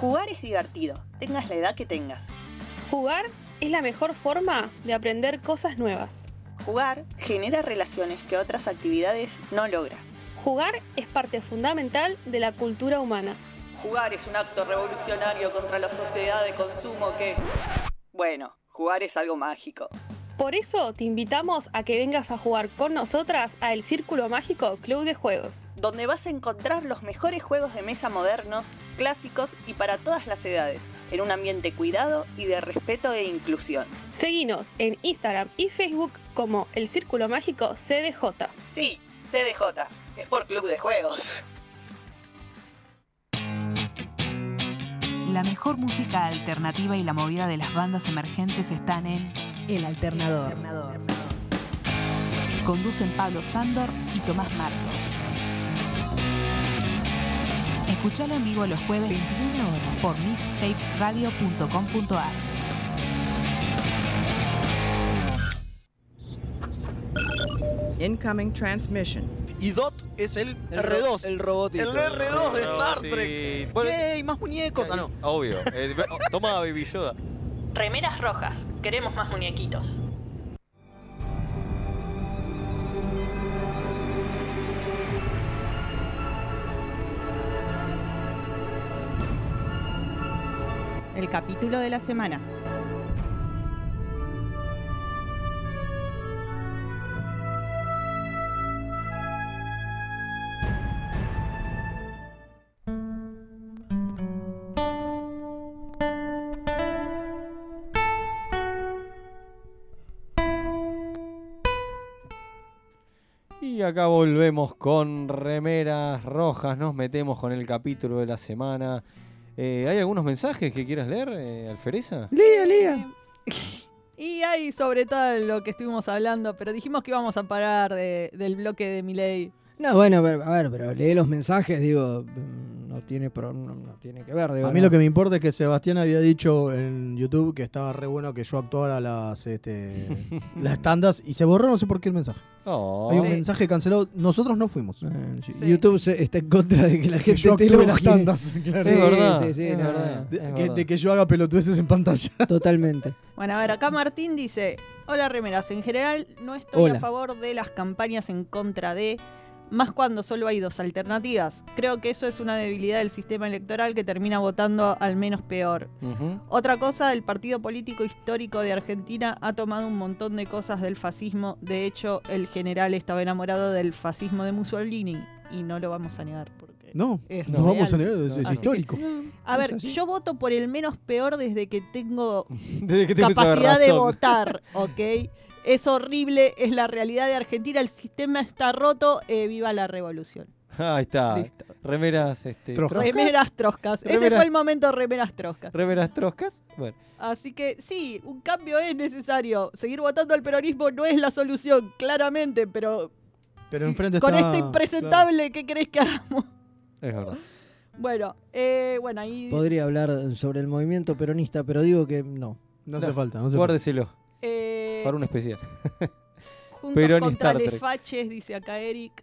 K: Jugar es divertido, tengas la edad que tengas.
L: Jugar es la mejor forma de aprender cosas nuevas.
K: Jugar genera relaciones que otras actividades no logran.
L: Jugar es parte fundamental de la cultura humana.
K: Jugar es un acto revolucionario contra la sociedad de consumo que... Bueno, jugar es algo mágico.
L: Por eso te invitamos a que vengas a jugar con nosotras a El Círculo Mágico Club de Juegos.
K: Donde vas a encontrar los mejores juegos de mesa modernos, clásicos y para todas las edades, en un ambiente cuidado y de respeto e inclusión.
L: Seguinos en Instagram y Facebook como El Círculo Mágico CDJ.
K: Sí, CDJ, es por Club de Juegos.
M: La mejor música alternativa y la movida de las bandas emergentes están en El Alternador. Conducen Pablo Sándor y Tomás Marcos. Escuchalo en vivo los jueves 21 horas por mixtaperadio.com.ar.
N: Incoming transmission.
D: Y Dot es el,
N: El
D: R2.
N: ro- el robotito.
D: El R2 de Star. Trek.
A: Bueno,
D: ¡Yay! Más muñecos. Ah, no.
A: Obvio. Eh, (laughs) toma Baby Yoda.
K: Remeras rojas, queremos más muñequitos.
C: El capítulo de la semana.
A: Y acá volvemos con remeras rojas, nos metemos con el capítulo de la semana. Eh, ¿Hay algunos mensajes que quieras leer, eh, Alfereza?
B: Lía, Lía. (laughs)
C: Y hay sobre todo lo que estuvimos hablando, pero dijimos que íbamos a parar de- del bloque de Milei.
B: No, bueno, pero- a ver, pero lee los mensajes, digo, mm, no tiene, pro- no, no tiene que ver. Digo,
D: A mí
B: no.
D: lo que me importa es que Sebastián había dicho en YouTube que estaba re bueno que yo actuara las, este, (laughs) las tandas y se borró, no sé por qué el mensaje.
A: Oh.
D: Hay un
B: Sí.
D: mensaje cancelado. Nosotros no fuimos.
B: YouTube se- está en contra de que la gente
D: yo
B: te
D: actúe
B: elogie.
D: las tandas. claro.
B: Sí, sí, sí,
A: es verdad.
D: De,
A: Es
D: que, de que yo haga pelotudeces en pantalla. (laughs)
B: Totalmente.
C: Bueno, a ver, acá Martín dice, hola remeras, en general no estoy
B: Hola.
C: a favor de las campañas en contra de, más cuando solo hay dos alternativas. Creo que eso es una debilidad del sistema electoral que termina votando al menos peor. Otra cosa, el partido político histórico de Argentina ha tomado un montón de cosas del fascismo. De hecho, el general estaba enamorado del fascismo de Mussolini y no lo vamos a negar. Porque
D: No,
C: es
D: no vamos a negar, es, es
C: Así que-
D: histórico.
C: A ver, yo voto por el menos peor desde que tengo (laughs)
A: Desde que tengo esa
C: capacidad de votar, (laughs) ¿ok? Es horrible, es la realidad de Argentina, el sistema está roto, eh, viva la revolución.
A: Ahí está.
C: Listo.
A: Remeras, este,
D: Troscas.
C: Remeras troscas. Ese fue el momento remeras troscas.
A: Remeras troscas. Bueno.
C: Así que sí, un cambio es necesario. Seguir votando al peronismo no es la solución, claramente, pero
D: Pero enfrente
C: con
D: está.
C: este impresentable, ¿qué querés que hagamos?
A: Es verdad.
C: Bueno, eh, bueno, ahí...
B: Podría hablar sobre el movimiento peronista, pero digo que no.
D: No hace falta, no hace falta.
A: Guárdeselo.
C: Eh,
A: Para un especial.
C: Juntos (laughs)
A: Perón y
C: contra
A: Star Trek.
C: Lefaches, dice acá Eric.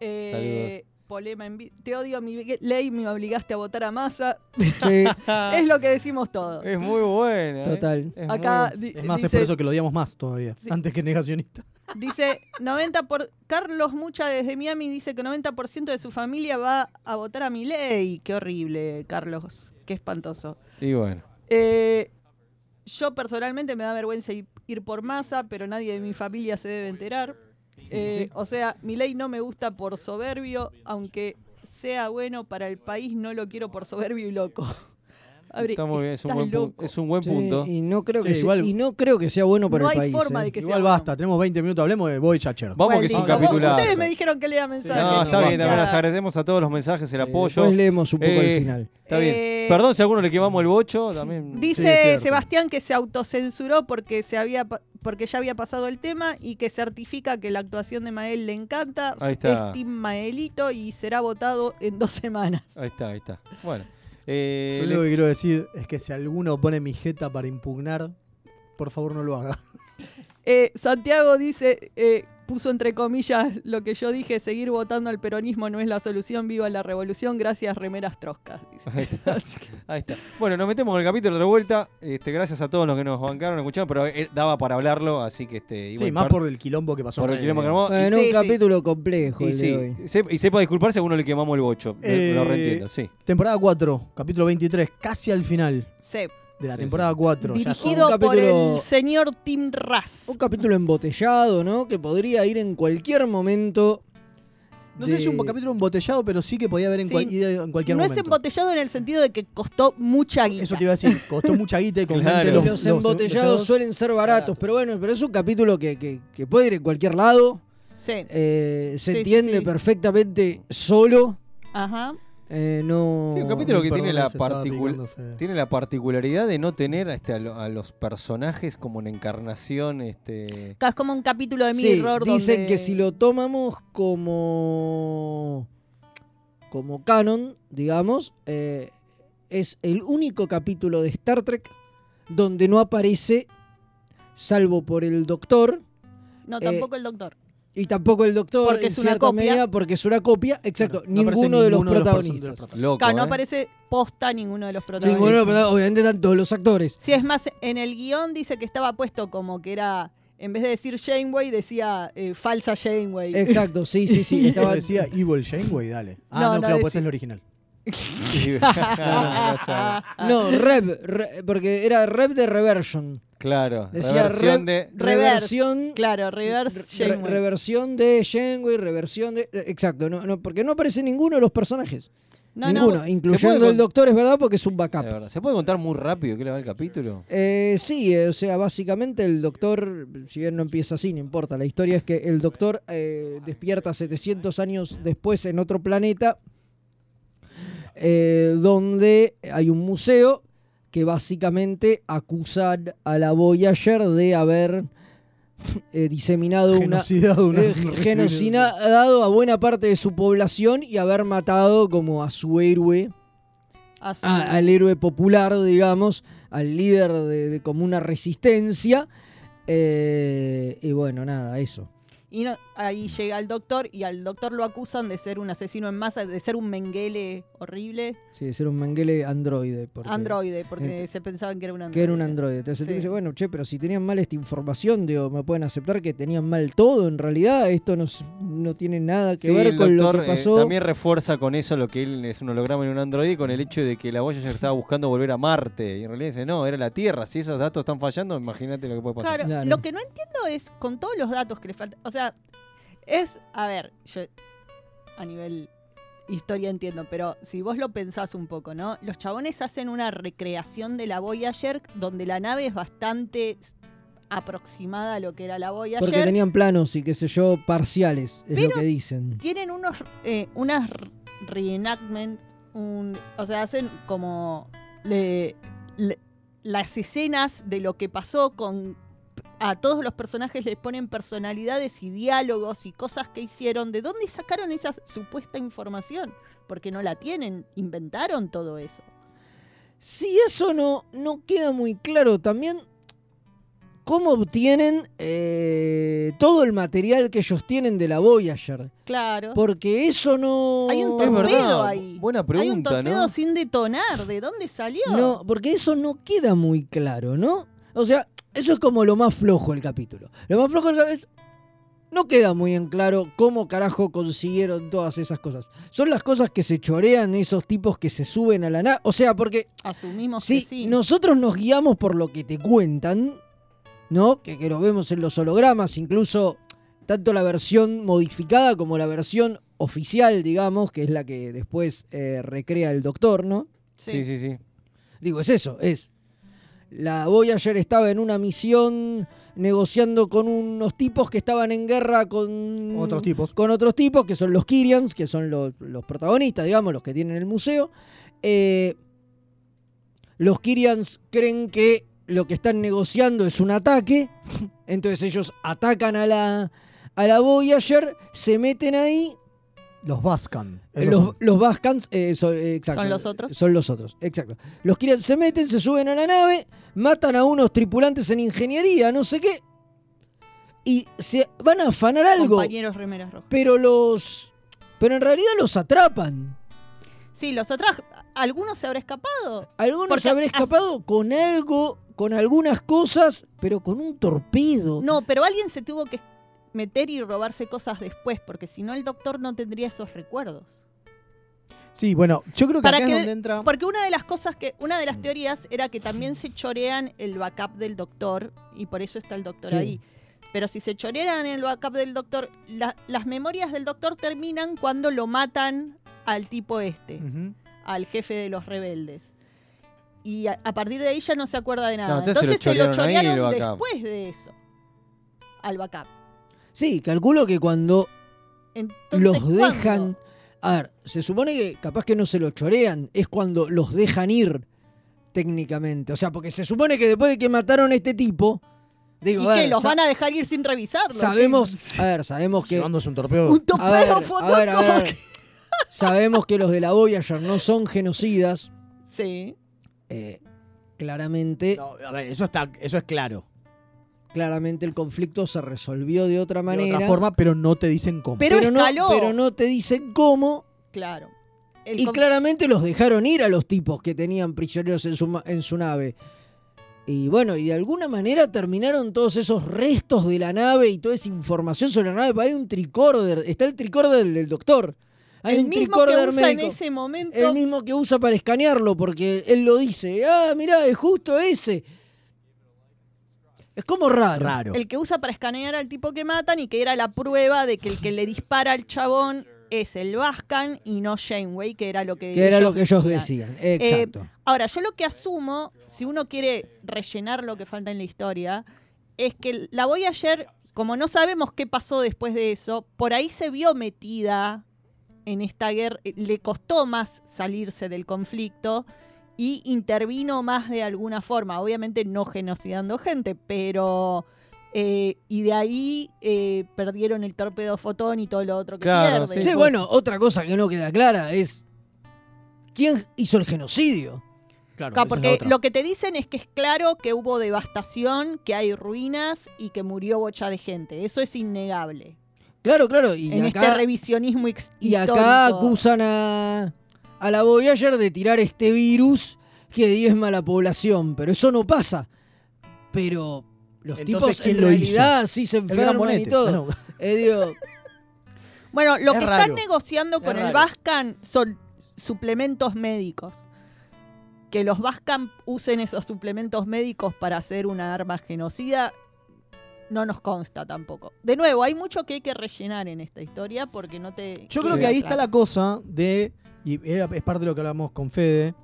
C: Eh, Polema en vi- Te odio mi ley, me obligaste a votar a masa.
B: Sí, (laughs)
C: es lo que decimos todos.
A: Es muy buena. ¿eh?
B: Total.
A: Es
C: Acá
A: muy-
C: di-
D: Es más, es por eso que lo odiamos más todavía.
C: Sí.
D: Antes que negacionista. (laughs)
C: dice 90 por Carlos Mucha desde Miami dice que 90% de su familia va a votar a mi ley. Qué horrible, Carlos. Qué espantoso.
A: Y bueno.
C: Eh, yo personalmente me da vergüenza ir, ir por masa, pero nadie de mi familia se debe enterar. Eh, O sea, mi ley no me gusta por soberbio, aunque sea bueno para el país, no lo quiero por soberbio y loco. Abri,
A: Está muy bien, es un, buen, pu-
C: loco.
A: es un buen
B: Sí,
A: punto.
B: y no creo
D: Sí,
B: que sea,
D: igual-
B: y no creo que sea bueno para
C: No
B: el
C: hay
B: país.
C: forma
B: ¿eh?
C: de que
D: Igual
C: sea
D: basta, tenemos 20 minutos, hablemos de Boy Chacher.
A: Vamos que es un.
C: Ustedes me dijeron que lea mensajes.
A: No, está bien, también les agradecemos a todos los mensajes, el apoyo.
B: Después leemos un poco
A: Eh,
B: al final.
A: Está bien.
C: Eh,
A: Perdón si a alguno le quemamos el bocho, también.
C: Dice
A: Sí.
C: Sebastián que se autocensuró porque se había porque ya había pasado el tema y que certifica que la actuación de Mael le encanta.
A: Ahí está.
C: Es Team Maelito y será votado en dos semanas.
A: Ahí está, ahí está. Bueno. Eh,
D: Yo
A: le-
D: lo que quiero decir es que si alguno pone mi jeta para impugnar, por favor no lo haga.
C: Eh, Santiago dice, eh, puso entre comillas lo que yo dije, seguir votando al peronismo no es la solución, viva la revolución, gracias remeras troscas. dice.
A: Ahí está. (laughs) Ahí está. Bueno, nos metemos en el capítulo de vuelta. Este, gracias a todos los que nos bancaron, escucharon, pero eh, daba para hablarlo, así que este. y
D: Sí,
A: bueno,
D: más
A: par-
D: por el quilombo que pasó.
A: por el
D: en
A: quilombo que armó.
B: Bueno,
A: Y-
B: un capítulo complejo
A: y,
B: el
A: sí,
B: de hoy.
A: se- y sepa disculparse a uno le quemamos el bocho. Lo-
D: Eh,
A: lo reentiendo, sí.
D: Temporada 4, capítulo 23, casi al final
C: Sí.
D: De la
A: Sí,
D: temporada 4. ya
C: Dirigido
B: Un
C: por el señor Tim Ras.
B: Un capítulo embotellado, ¿no? Que podría ir en cualquier momento.
D: No sé si un capítulo embotellado, pero sí que podía haber en,
C: Sí.
D: cual- ido en cualquier
C: no es
D: momento.
C: embotellado en el sentido de que costó mucha guita.
D: Eso te iba a decir, costó (laughs) mucha guita y con
A: Claro.
B: Y los, embotellados suelen ser baratos, pero bueno, pero es un capítulo que, que- que puede ir en cualquier lado.
C: Sí.
B: eh, se
C: Sí, sí,
B: entiende
C: sí.
B: perfectamente solo.
C: Ajá.
B: Eh, no.
A: Sí, un capítulo que tiene la,
D: picando
A: tiene la particularidad de no tener este, a, lo- a los personajes como en encarnación. Este,
C: Es como un capítulo de
B: Sí,
C: Mirror
B: dicen
C: donde-
B: que si lo tomamos como como canon, digamos, eh, es el único capítulo de Star Trek donde no aparece, salvo por el Doctor
C: No,
B: eh,
C: tampoco el doctor.
B: Y tampoco el Doctor
C: Porque
B: en
C: es una copia.
B: medida, porque es una copia, exacto,
D: no
B: ninguno de los
D: ninguno de los perso- de los
B: protagonistas.
D: protagonistas.
A: loco,
C: Claro, no
A: ¿eh?
C: aparece posta ninguno de los protagonistas.
B: Ninguno de los protagonistas, obviamente están todos los actores.
C: Sí, es más, en el guion dice que estaba puesto como que era, en vez de decir Janeway, decía eh, falsa Janeway.
B: Exacto, sí, sí, sí. (laughs) Estaba,
D: decía Evil Janeway, dale. Ah,
C: No,
D: no,
C: no,
D: claro, pues es el original.
B: No, Rev, re- porque era Rev de Reversion.
A: Claro,
B: Decía
A: reversión
B: re-
A: de.
B: reversión
C: Claro, reverse
B: Re- reversión de Janeway, reversión de. eh, Exacto, no, no, porque no aparece ninguno de los personajes.
C: No, no.
B: ninguno,
A: ¿Se
B: incluyendo
A: puede
B: el doctor, es verdad, porque es un backup.
A: verdad. ¿Se puede contar muy rápido qué le va el capítulo?
B: Eh, sí, eh, o sea, básicamente el doctor, si bien no empieza así, no importa. La historia es que el doctor eh, despierta 700 años después en otro planeta, eh, donde hay un museo que básicamente acusan a la Voyager de haber eh, diseminado una,
D: Genocidado una-
B: eh, (laughs) genocidado a buena parte de su población y haber matado como a su héroe,
C: A su-
B: a- al héroe popular, digamos, al líder de, de como una resistencia. eh, y bueno, nada, eso.
C: Y no- ahí llega el doctor y al doctor lo acusan de ser un asesino en masa, de ser un menguele horrible.
B: Sí, de ser un manguele androide. Porque,
C: androide, porque
B: eh,
C: se pensaban que era un androide.
B: Que era un androide. Entonces el tipo dice, bueno, che, pero si tenían mal esta información, digo, me pueden aceptar que tenían mal todo. En realidad, esto no, no tiene nada que
A: Sí,
B: ver con
A: doctor
B: lo que
A: eh,
B: pasó.
A: también refuerza con eso lo que él es un holograma en un androide con el hecho de que la Voyager estaba buscando volver a Marte. Y en realidad dice, no, era la Tierra. Si esos datos están fallando, imagínate lo que puede pasar.
C: Claro,
B: Claro.
C: lo que no entiendo es con todos los datos que le faltan. O sea, es, a ver, yo a nivel historia entiendo, pero si vos lo pensás un poco, ¿no? Los chabones hacen una recreación de la Voyager donde la nave es bastante aproximada a lo que era la Voyager.
B: Porque tenían planos y qué sé yo, parciales, es
C: Pero
B: lo que dicen.
C: tienen unos eh, unas reenactment un, o sea hacen como le- le- las escenas de lo que pasó con a todos los personajes les ponen personalidades y diálogos y cosas que hicieron. De dónde sacaron esa supuesta información porque no la tienen inventaron todo eso.
B: Si eso no, no queda muy claro, también cómo obtienen eh, todo el material que ellos tienen de la Voyager.
C: claro.
B: Porque eso no...
C: hay un
A: Es
C: torpedo
A: verdad,
C: ahí.
A: buena
C: hay un
A: pregunta,
C: torpedo
A: ¿no?
C: sin detonar. De dónde salió
B: No, porque eso no queda muy claro, ¿no? O sea, eso es como lo más flojo del capítulo. Lo más flojo del capítulo es... No queda muy en claro cómo carajo consiguieron todas esas cosas. Son las cosas que se chorean esos tipos que se suben a la nave. O sea, porque
C: asumimos
B: si
C: que sí
B: nosotros nos guiamos por lo que te cuentan, ¿no? Que, que lo vemos en los hologramas, incluso tanto la versión modificada como la versión oficial, digamos, que es la que después eh, recrea el doctor, ¿no?
A: Sí, sí, sí.
B: Digo, es eso, es. La Voyager estaba en una misión negociando con unos tipos que estaban en guerra con
D: Otros tipos.
B: con otros tipos que son los Kyrians, que son los, los protagonistas, digamos, los que tienen el museo. Eh, los Kyrians creen que lo que están negociando es un ataque, (laughs) entonces ellos atacan a la, a la Voyager, se meten ahí.
D: Los Vascan. esos
B: Los,
D: son.
B: los Vaskans eh, son, eh, exacto,
C: ¿Son los otros?
B: Son los otros, exacto. Los Kyrians se meten, se suben a la nave, matan a unos tripulantes en ingeniería, no sé qué, y se van a afanar algo.
C: Compañeros remeras rojas.
B: Pero los. Pero en realidad los atrapan.
C: Sí, los otros. ¿Alguno se habrá escapado?
B: Algunos
C: Porque
B: se habrán
C: as-
B: escapado con algo, con algunas cosas, pero con un torpedo.
C: No, pero alguien se tuvo que meter y robarse cosas después, porque si no el doctor no tendría esos recuerdos.
D: Sí, bueno, yo creo que
C: Para
D: acá
C: que-
D: es donde entra.
C: Porque una de las cosas que, una de las teorías era que también se chorean el backup del doctor y por eso está el doctor
D: Sí.
C: ahí. Pero si se chorean el backup del doctor, la- las memorias del doctor terminan cuando lo matan al tipo este, al jefe de los rebeldes. Y a, a partir de ahí ya no se acuerda de nada.
A: No, entonces se lo
C: entonces se lo
A: chorearon
C: después de eso. Al backup.
B: Sí, calculo que cuando
C: Entonces,
B: los
C: ¿cuándo?
B: dejan. A ver, se supone que capaz que no se lo chorean, es cuando los dejan ir técnicamente. O sea, porque se supone que después de que mataron a este tipo. Digo,
C: ¿Y que los van a dejar ir sin revisarlo?
B: Sabemos, a ver, sabemos que.
D: Llevándose un torpedo.
C: Un
B: A ver,
C: torpedo
B: a ver, a ver.
C: fotocoque.
B: Sabemos que los de la Voyager no son genocidas.
C: Sí.
B: Eh, claramente,
D: No, a ver, eso, está, eso es claro.
B: Claramente el conflicto se resolvió de otra
D: De
B: manera.
D: otra forma, pero no te dicen cómo.
C: Pero
B: no,
C: escaló.
B: pero no te dicen cómo.
C: Claro. El
B: Y claramente los dejaron ir a los tipos que tenían prisioneros en su, ma- en su nave. Y bueno, y de alguna manera terminaron todos esos restos de la nave y toda esa información sobre la nave. Hay un tricorder, está el tricorder del, del doctor. Hay
C: el
B: un
C: mismo que usa en ese momento.
B: El mismo que usa para escanearlo, porque él lo dice. Ah, mirá, es justo ese. Es como raro.
D: Raro.
C: El que usa para escanear al tipo que matan y que era la prueba de que el que le dispara al chabón es el Vascan y no Janeway, que era lo que,
B: Que era lo que ellos decían.
C: Eh,
B: Exacto.
C: ahora, yo lo que asumo, si uno quiere rellenar lo que falta en la historia, es que la Voyager, como no sabemos qué pasó después de eso, por ahí se vio metida en esta guerra, eh, le costó más salirse del conflicto y intervino más de alguna forma, obviamente no genocidando gente, pero... eh, y de ahí eh, perdieron el torpedo fotón y todo lo otro que
A: Claro,
C: pierde.
B: Sí, bueno, otra cosa que no queda clara es. ¿Quién hizo el genocidio?
D: Claro,
C: Claro, porque lo que te dicen es que es claro que hubo devastación, que hay ruinas y que murió bocha de gente. Eso es innegable.
B: Claro, claro. Y
C: en
B: acá,
C: este revisionismo
B: y acá acusan a, a la Voyager de tirar este virus que diezma a la población. Pero eso no pasa. Pero los
D: Entonces,
B: tipos
D: ¿quién
B: en
D: lo
B: realidad
D: hizo?
B: sí se enferman y todo.
D: Bueno,
B: Eh, digo,
C: Bueno, lo
D: Es
C: que
D: raro.
C: están negociando con
D: Es
C: el. Vascan son suplementos médicos. Que los Vascan usen esos suplementos médicos para hacer una arma genocida no nos consta tampoco. De nuevo, hay mucho que hay que rellenar en esta historia porque no te...
D: Yo creo que ahí
C: claro.
D: está la cosa de, y era- es parte de lo que hablamos con Fede,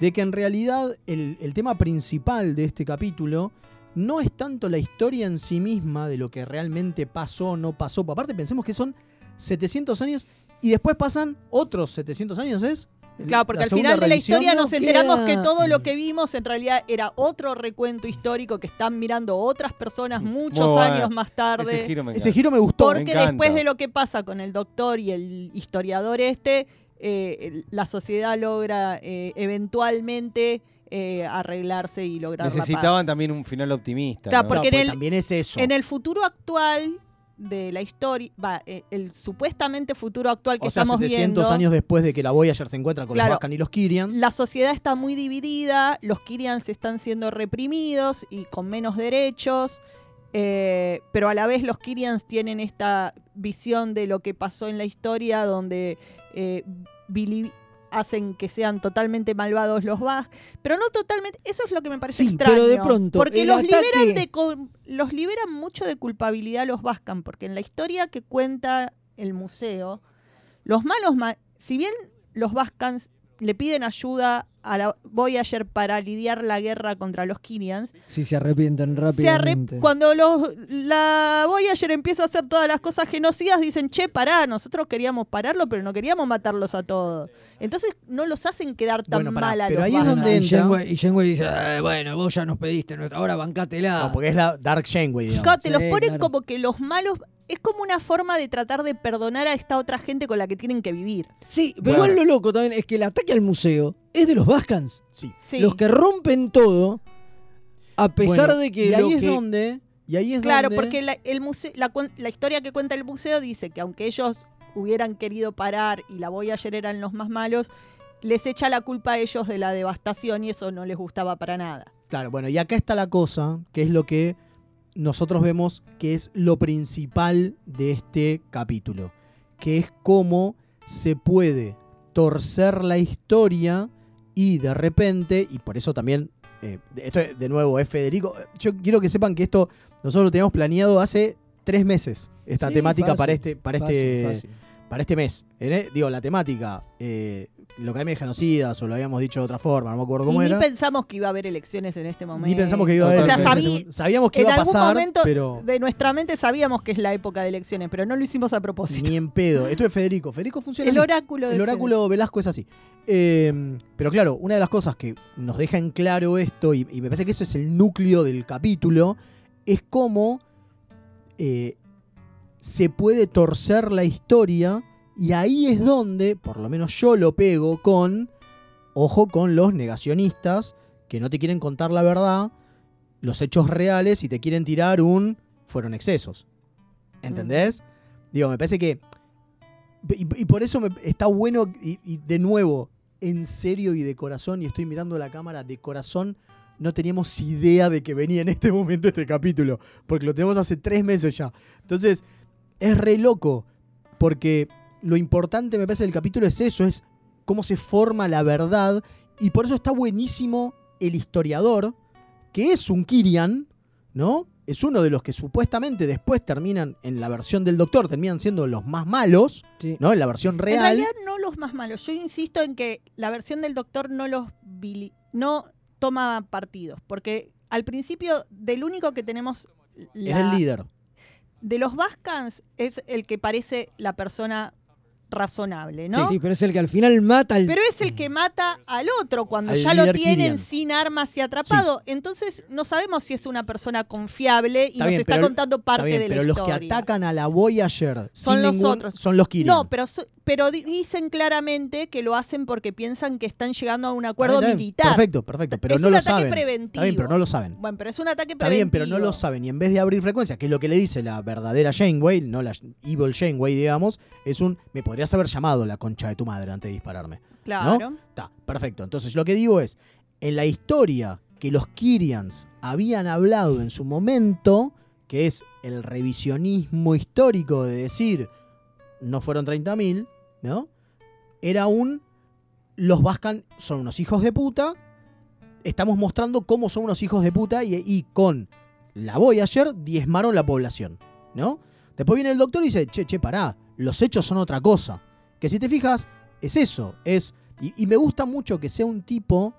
D: de que en realidad el, el tema principal de este capítulo no es tanto la historia en sí misma de lo que realmente pasó o no pasó. Aparte pensemos que son 700 años y después pasan otros 700 años, ¿es?
C: Claro, porque al final de la historia nos enteramos que todo lo que vimos en realidad era otro recuento histórico que están mirando otras personas muchos
A: bueno.
C: años más tarde.
A: Ese giro me
D: Ese giro me gustó.
C: Porque
A: Me
C: después de lo que pasa con el doctor y el historiador este, eh, la sociedad logra eh, eventualmente eh, arreglarse y lograr la
A: Necesitaban
C: paz.
A: también un final optimista.
C: Claro,
A: ¿no?
C: porque en el-
D: también es eso.
C: En el futuro actual de la historia, va, eh, el supuestamente futuro actual que
D: o sea,
C: estamos
D: 700
C: viendo.
D: años después de que la Voyager se encuentra con
C: Claro.
D: los Vascan y los Kyrians.
C: La sociedad está muy dividida, los Kyrians están siendo reprimidos y con menos derechos, eh, pero a la vez los Kyrians tienen esta visión de lo que pasó en la historia donde eh, hacen que sean totalmente malvados los Bas, pero no totalmente, eso es lo que me parece
B: Sí,
C: extraño.
B: pero de pronto,
C: porque los
B: ataque-
C: liberan de los liberan mucho de culpabilidad los Vascan, porque en la historia que cuenta el museo, los malos, ma- si bien los Vascans le piden ayuda a la Voyager para lidiar la guerra contra los Kyrians.
B: Si se arrepienten
C: Se arre-
B: rápidamente.
C: cuando los, la Voyager empieza a hacer todas las cosas genocidas, dicen, che, pará, nosotros queríamos pararlo, pero no queríamos matarlos a todos. Entonces no los hacen quedar tan
D: Bueno, pará,
C: mal a
D: pero
C: los
D: ahí es donde
B: y,
D: entra-
B: y Janeway dice, "Eh, bueno, vos ya nos pediste, nuestra- ahora bancátela.
D: No, porque es la Dark.
C: Claro, te
B: Sí,
C: los ponen
B: claro.
C: como que los malos... Es como una forma de tratar de perdonar a esta otra gente con la que tienen que vivir.
B: Sí, pero igual lo loco también es que el ataque al museo es de los Baskans.
D: Sí.
C: Sí.
B: Los que rompen todo, a pesar
D: Bueno,
B: de que
D: y ahí
B: lo
D: es
B: que...
D: donde y ahí es
C: Claro,
D: donde-
C: porque la, el museo, la, la historia que cuenta el museo dice que aunque ellos hubieran querido parar y la Voyager eran los más malos, les echa la culpa a ellos de la devastación y eso no les gustaba para nada.
D: Claro, bueno, y acá está la cosa, que es lo que nosotros vemos que es lo principal de este capítulo, que es cómo se puede torcer la historia y de repente, y por eso también, eh, esto de nuevo es Federico, yo quiero que sepan que esto nosotros lo teníamos planeado hace tres meses, esta
B: Sí,
D: temática
B: fácil,
D: para este, para
B: fácil,
D: este,
B: fácil.
D: para este mes. ¿eh? Digo, la temática, eh, lo que hay de genocidas, o lo habíamos dicho de otra forma, no me acuerdo
C: Y
D: cómo
C: ni
D: era.
C: pensamos que iba a haber elecciones en este momento.
D: Ni pensamos que iba a haber
C: O sea,
D: elecciones.
C: sabí-
D: Sabíamos que
C: en
D: iba a
C: algún
D: pasar,
C: momento
D: pero-
C: de nuestra mente sabíamos que es la época de elecciones, pero no lo hicimos a propósito.
D: Ni en pedo. Esto es Federico. Federico funciona
C: El
D: así.
C: oráculo de
D: El oráculo Velasco es así. Eh, pero claro, una de las cosas que nos deja en claro esto, y, y me parece que eso es el núcleo del capítulo, es cómo eh, se puede torcer la historia. Y ahí es donde, por lo menos yo lo pego con, ojo con los negacionistas, que no te quieren contar la verdad, los hechos reales y te quieren tirar un, fueron excesos. ¿Entendés? Digo, me parece que y, y por eso me- está bueno, y, y de nuevo, en serio y de corazón, y estoy mirando la cámara de corazón, no teníamos idea de que venía en este (laughs) momento este capítulo, porque lo tenemos hace tres meses ya. Entonces, es re loco, porque lo importante me parece del capítulo es eso, es cómo se forma la verdad, y por eso está buenísimo el historiador, que es un Kirian, ¿no? Es uno de los que supuestamente después terminan en la versión del Doctor, terminan siendo los más malos, ¿no? En la versión
C: En
D: real.
C: realidad no los más malos. Yo insisto en que la versión del doctor no los no toma partidos, porque al principio del único que tenemos
D: es el líder.
C: de los Vascans es el que parece la persona razonable, ¿no?
B: Sí, sí, pero es el que al final mata al...
C: Pero es el que mata al otro cuando
B: Al
C: ya lo tienen
B: Kirian.
C: sin armas y atrapado. Entonces no sabemos si es una persona confiable y
D: Está
C: nos
D: bien,
C: está
D: pero-
C: contando
D: está
C: parte
D: bien,
C: de la
D: pero los
C: historia.
D: que atacan a la Voyager
C: Son
D: sin
C: los
D: ningún-
C: otros.
D: son los Kirian.
C: No, pero, so- pero di- dicen claramente que lo hacen porque piensan que están llegando a un acuerdo
D: Ah, está
C: militar.
D: Perfecto, perfecto, pero
C: Es
D: no
C: un
D: lo
C: ataque
D: saben.
C: preventivo.
D: Está bien, pero no lo saben.
C: Bueno, pero es un ataque
D: Está
C: preventivo.
D: bien, pero no lo saben. Y en vez de abrir frecuencias, que es lo que le dice la verdadera Janeway, no la Evil Janeway, digamos, es un. Me podrías haber llamado la concha de tu madre antes de dispararme. ¿no?
C: Claro.
D: Está, perfecto. Entonces, lo que digo es: en la historia que los Kyrians habían hablado en su momento, que es el revisionismo histórico de decir, no fueron 30.000, ¿no? Era un. Los Vascan son unos hijos de puta estamos mostrando cómo son unos hijos de puta y, y con la Voyager diezmaron la población, ¿no? Después viene el doctor y dice, che, che, pará, los hechos son otra cosa. Que si te fijas, es eso, es... Y, y me gusta mucho que sea un tipo,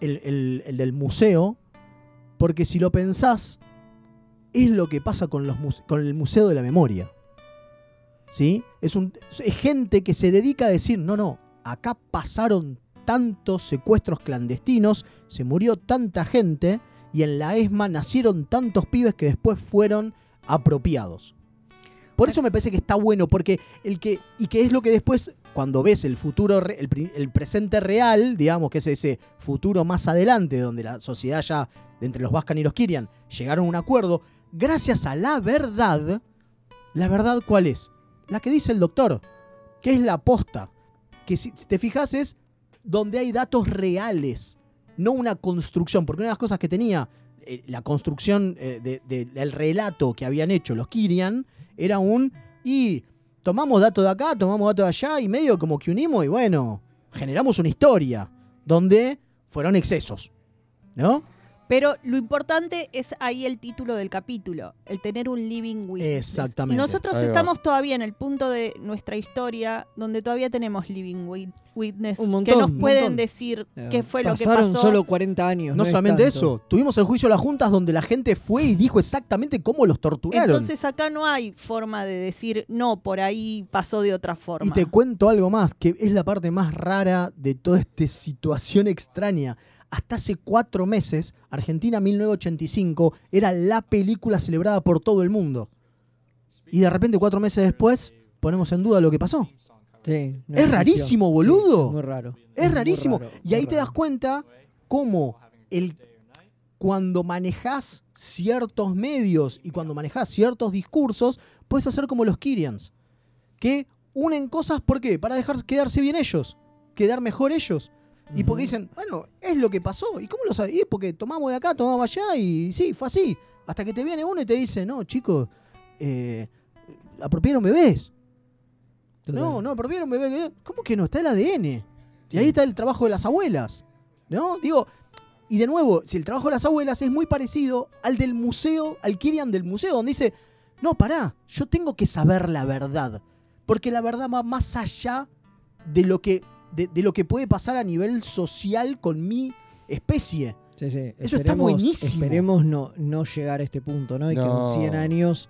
D: el, el- el del museo, porque si lo pensás, es lo que pasa con, los con el Museo de la Memoria. ¿Sí? Es, un, es gente que se dedica a decir, no, no, acá pasaron tantos secuestros clandestinos, se murió tanta gente y en la ESMA nacieron tantos pibes que después fueron apropiados. Por eso me parece que está bueno, porque el que. Y que es lo que después, cuando ves el futuro, el, el presente real, digamos, que es ese futuro más adelante, donde la sociedad ya, entre los Vascan y los Kirian, llegaron a un acuerdo, gracias a la verdad, ¿la verdad cuál es? La que dice el doctor, que es la posta. Que si, te fijas es donde hay datos reales, no una construcción, porque una de las cosas que tenía eh, la construcción eh, de- de- del relato que habían hecho los Kirian era un, y tomamos datos de acá, tomamos datos de allá, y medio como que unimos y bueno, generamos una historia donde fueron excesos, ¿no?
C: Pero lo importante es ahí el título del capítulo, el tener un living witness.
D: Exactamente.
C: Y nosotros
D: Ahí va.
C: estamos todavía en el punto de nuestra historia donde todavía tenemos living wi- witness
B: Un
C: que nos pueden
B: montón.
C: decir
B: Eh,
C: qué fue lo que
B: Pasaron
C: pasó.
B: solo 40 años.
D: No solamente eso, tuvimos el juicio de las juntas donde la gente fue y dijo exactamente cómo los torturaron.
C: Entonces acá no hay forma de decir, no, por ahí pasó de otra forma.
D: Y te cuento algo más, que es la parte más rara de toda esta situación extraña. Hasta hace cuatro meses, Argentina 1985 era la película celebrada por todo el mundo. Y de repente, cuatro meses después, ponemos en duda lo que pasó.
B: Sí, no
D: es rarísimo,
B: Sí,
D: boludo.
B: es muy raro.
D: Es rarísimo.
B: raro,
D: y ahí te das cuenta cómo el, cuando manejas ciertos medios y cuando manejas ciertos discursos, puedes hacer como los Kyrians. Que unen cosas, ¿por qué? Para dejar quedarse bien ellos. Quedar mejor ellos. Y porque dicen, bueno, es lo que pasó. ¿Y cómo lo sabes? Y es porque tomamos de acá, tomamos allá y sí, fue así. Hasta que te viene uno y te dice, no, chicos, eh, apropiaron bebés. No, no, apropiaron bebés. ¿Cómo que no? Está el ADN. Y ahí está el trabajo de las abuelas. ¿No? Digo, y de nuevo, si el trabajo de las abuelas es muy parecido al del museo, al Kirian del museo, donde dice, no, pará, yo tengo que saber la verdad. Porque la verdad va más allá de lo que, de, de lo que puede pasar a nivel social con mi especie.
B: Sí, sí.
D: Eso está buenísimo.
B: Esperemos no, no llegar a este punto, ¿no? Y que
A: No.
B: en 100 años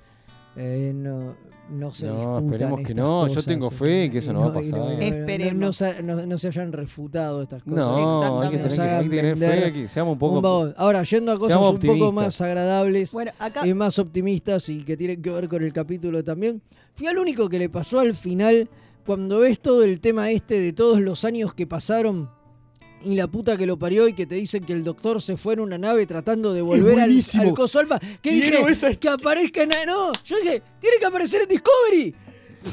B: eh, no, no se
A: No, esperemos que no, yo
B: cosas,
A: tengo
B: este,
A: fe que eso
B: y
A: no va a pasar.
B: no- no-
C: Esperemos.
B: No, se, no- no se hayan refutado estas cosas.
A: No, hay que tener, que- hay que tener fe, que- seamos un poco.
B: un. Ahora, yendo a cosas un poco más agradables
C: Bueno, acá-
B: y más optimistas y que tienen que ver con el capítulo también, fui al único que le pasó al final cuando ves todo el tema este de todos los años que pasaron y la puta que lo parió y que te dicen que el doctor se fue en una nave tratando de volver al, al coso alfa. Que
D: Quiero
B: dije
D: esa-
B: que aparezca en... No, yo dije, tiene que aparecer en Discovery.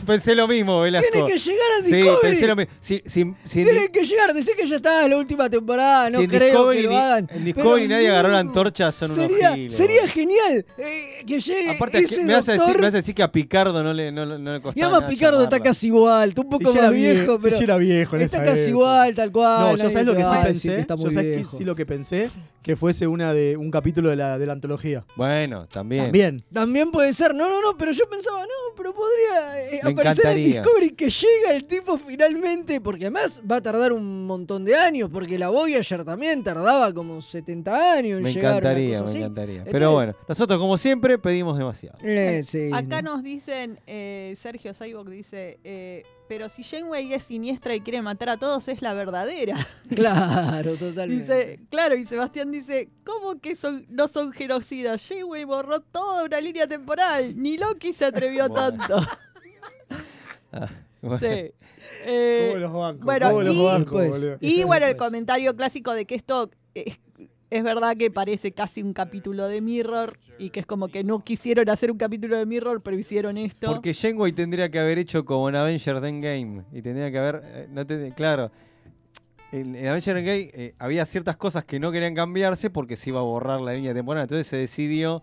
A: Pensé lo mismo, Velasco.
B: Tiene que llegar a
A: Sí,
B: Discovery.
A: pensé lo mismo. Si, si, si en
B: Tiene que llegar, decir que ya está la última temporada, no creo
A: Discovery
B: que lo hagan.
A: En Discovery nadie agarró la antorcha, son unos giles.
B: sería genial eh, que llegue
A: Aparte,
B: ese
A: me, vas a decir, me vas a decir que a Picardo no le, no, no le costaba
B: Y además Picardo está casi igual, está un poco
D: Si
B: más viejo,
D: si
B: pero
D: ya era viejo en
B: está
D: esa
B: casi
D: época.
B: igual, tal cual.
D: No, yo sabes lo que sí pensé. Yo
B: muy
D: sabes sí lo que pensé, que fuese una de un capítulo de la, de la antología.
A: Bueno, también.
D: También.
B: También puede ser, no, no, no, pero yo pensaba, no, pero podría eh,
A: Me
B: aparecer en
A: encantaría.
B: Discovery que llega el tipo finalmente, porque además va a tardar un montón de años, porque la Voyager también tardaba como 70 años en
A: Me
B: llegar. una
A: encantaría,
B: cosa
A: me
B: así.
A: encantaría.
B: Entonces,
A: Pero bueno, nosotros como siempre pedimos demasiado.
B: eh, sí,
C: Acá
B: no.
C: nos dicen, eh, Sergio Saibok dice, eh, pero si Janeway es siniestra y quiere matar a todos, es la verdadera. (laughs)
B: Claro, totalmente.
C: Dice, claro, y Sebastián dice, ¿cómo que son, no son genocidas? Janeway borró toda una línea temporal. Ni Loki se atrevió (laughs)
A: Bueno.
C: tanto.
A: Ah, bueno.
C: Sí. (laughs) Eh,
D: ¿Cómo los banco?
C: bueno,
D: ¿Cómo los
C: y- bueno, el
B: después.
C: comentario clásico de que esto es, es verdad que parece casi un capítulo de Mirror y que es como que no quisieron hacer un capítulo de Mirror, pero hicieron esto.
A: Porque Janeway tendría que haber hecho como en Avengers Endgame. Y tendría que haber. eh, no te- claro. En, en Avengers Endgame eh, había ciertas cosas que no querían cambiarse porque se iba a borrar la línea temporal. Entonces se decidió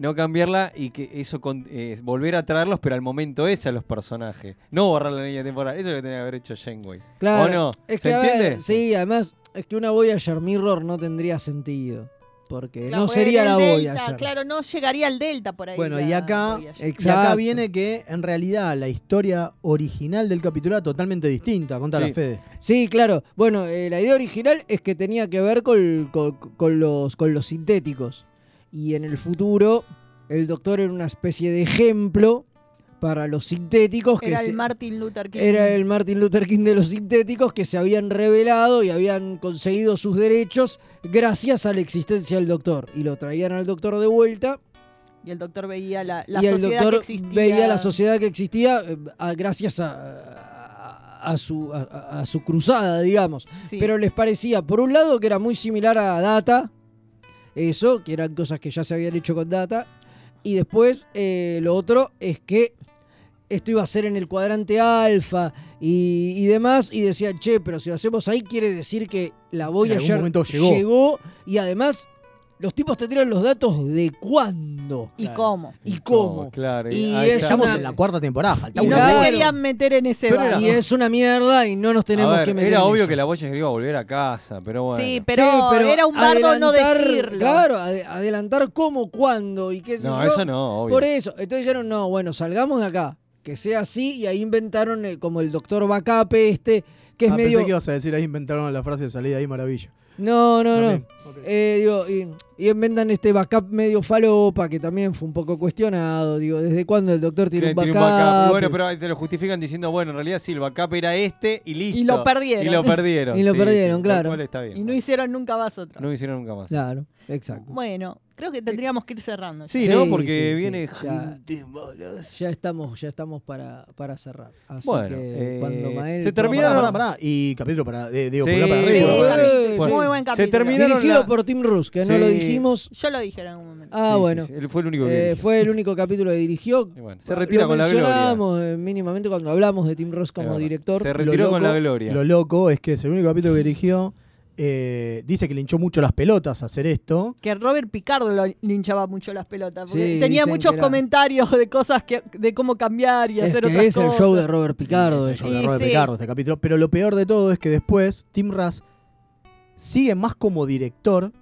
A: no cambiarla y que eso con- eh, volver a traerlos, pero al momento ese a los personajes. No borrar la línea temporal. Eso es lo que tenía que haber hecho Janeway.
B: Claro,
A: ¿O no?
B: Es
A: ¿Se
B: que, a ver,
A: entiende?
B: sí, además, es que una Voyager Mirror no tendría sentido. Porque
C: Claro,
B: no sería la
C: el Delta,
B: Voyager.
C: Claro, no llegaría al Delta por ahí.
D: Bueno, y acá, y acá viene que en realidad la historia original del capítulo era totalmente distinta. Contala,
A: Sí.
D: Fede.
B: Sí, claro. Bueno, eh, la idea original es que tenía que ver con, con- con los, con los sintéticos. Y en el futuro, el doctor era una especie de ejemplo para los sintéticos. que
C: Era
B: se-
C: el Martin Luther King.
B: Era el Martin Luther King de los sintéticos que se habían revelado y habían conseguido sus derechos gracias a la existencia del doctor. Y lo traían al doctor de vuelta
C: Y el doctor veía la, la
B: y el
C: sociedad
B: doctor
C: que existía.
B: veía la sociedad que existía eh, a- gracias a, a- a su, a, su cruzada, digamos.
C: Sí.
B: Pero les parecía, por un lado, que era muy similar a Data, eso, que eran cosas que ya se habían hecho con Data. Y después, eh, lo otro es que esto iba a ser en el cuadrante alfa y, y demás. Y decían, che, pero si lo hacemos ahí, quiere decir que la Voyager
D: momento llegó.
B: llegó y además los tipos te tiran los datos de cuándo.
C: ¿Y cómo?
B: Y cómo.
A: Claro,
B: Y es.
D: Estamos
B: una-
D: en la cuarta temporada,
C: Y
D: faltamos
C: no se querían meter en ese
A: Pero
C: bar.
A: era-
B: Y es una mierda y no nos tenemos
A: ver,
B: que meter
A: era
B: en
A: obvio
B: eso.
A: que la boya iba a volver a casa, pero bueno.
C: Sí, pero,
B: Sí, pero
C: era un bardo no decirlo.
B: Claro, ade- adelantar cómo, cuándo y qué sé
A: No,
B: yo.
A: eso no, obvio.
B: Por eso, entonces dijeron, no, bueno, salgamos de acá, que sea así, y ahí inventaron eh, como el doctor Backup este, que es
D: Ah,
B: medio...
D: Pensé que ibas a decir, ahí inventaron la frase de salida ahí, maravilla.
B: No, no, no. Eh, digo, y, y inventan este backup medio falopa, que también fue un poco cuestionado. Digo, ¿desde cuándo el doctor tiene, un,
A: un backup. Bueno, pero te lo justifican diciendo, bueno, en realidad sí, el backup era este y listo.
C: Y lo perdieron.
A: Y lo perdieron. (laughs)
B: Y lo
A: sí,
B: perdieron,
A: sí,
B: claro.
A: está bien.
C: Y no hicieron nunca más otro.
A: No hicieron nunca más.
B: Claro, exacto.
C: Bueno, creo que tendríamos que ir cerrando.
A: Sí,
B: Sí,
A: ¿no? Porque
B: sí, sí,
A: viene
B: ya. estamos, ya estamos para, para cerrar. Así
A: Bueno,
B: que
A: eh,
B: cuando Mael...
A: se terminaron-
D: Pará, pará, pará. Y capítulo para. de- digo, para arriba.
B: Bueno,
C: muy buen
A: se
C: capítulo.
A: terminaron
B: Dirigido
A: la-
B: por Tim Russ, que no lo dijimos.
C: Yo lo dije en algún momento.
B: Ah,
A: Sí,
B: bueno.
A: sí, sí, Él fue el único que
B: Eh,
A: dirigió.
B: fue el único capítulo que dirigió.
A: Bueno, se retira
B: Lo
A: con la gloria.
B: mencionábamos, eh, mínimamente cuando hablamos de Tim
A: Es
B: como director.
A: Se
D: Lo
A: retiró con la gloria.
D: Lo loco es que es el único capítulo que dirigió. Eh, dice que le hinchó mucho las pelotas a hacer esto.
C: Que Robert Picardo lo linchaba mucho las pelotas. Porque
B: Sí,
C: tenía muchos comentarios de cosas que, de cómo cambiar y
B: Es
C: hacer
B: que
C: otras
B: es el
C: cosas.
B: show de Robert Picardo.
D: Es el show de Robert
C: sí.
D: Picardo, este capítulo. Pero lo peor de todo es que después Tim Russ sigue más como director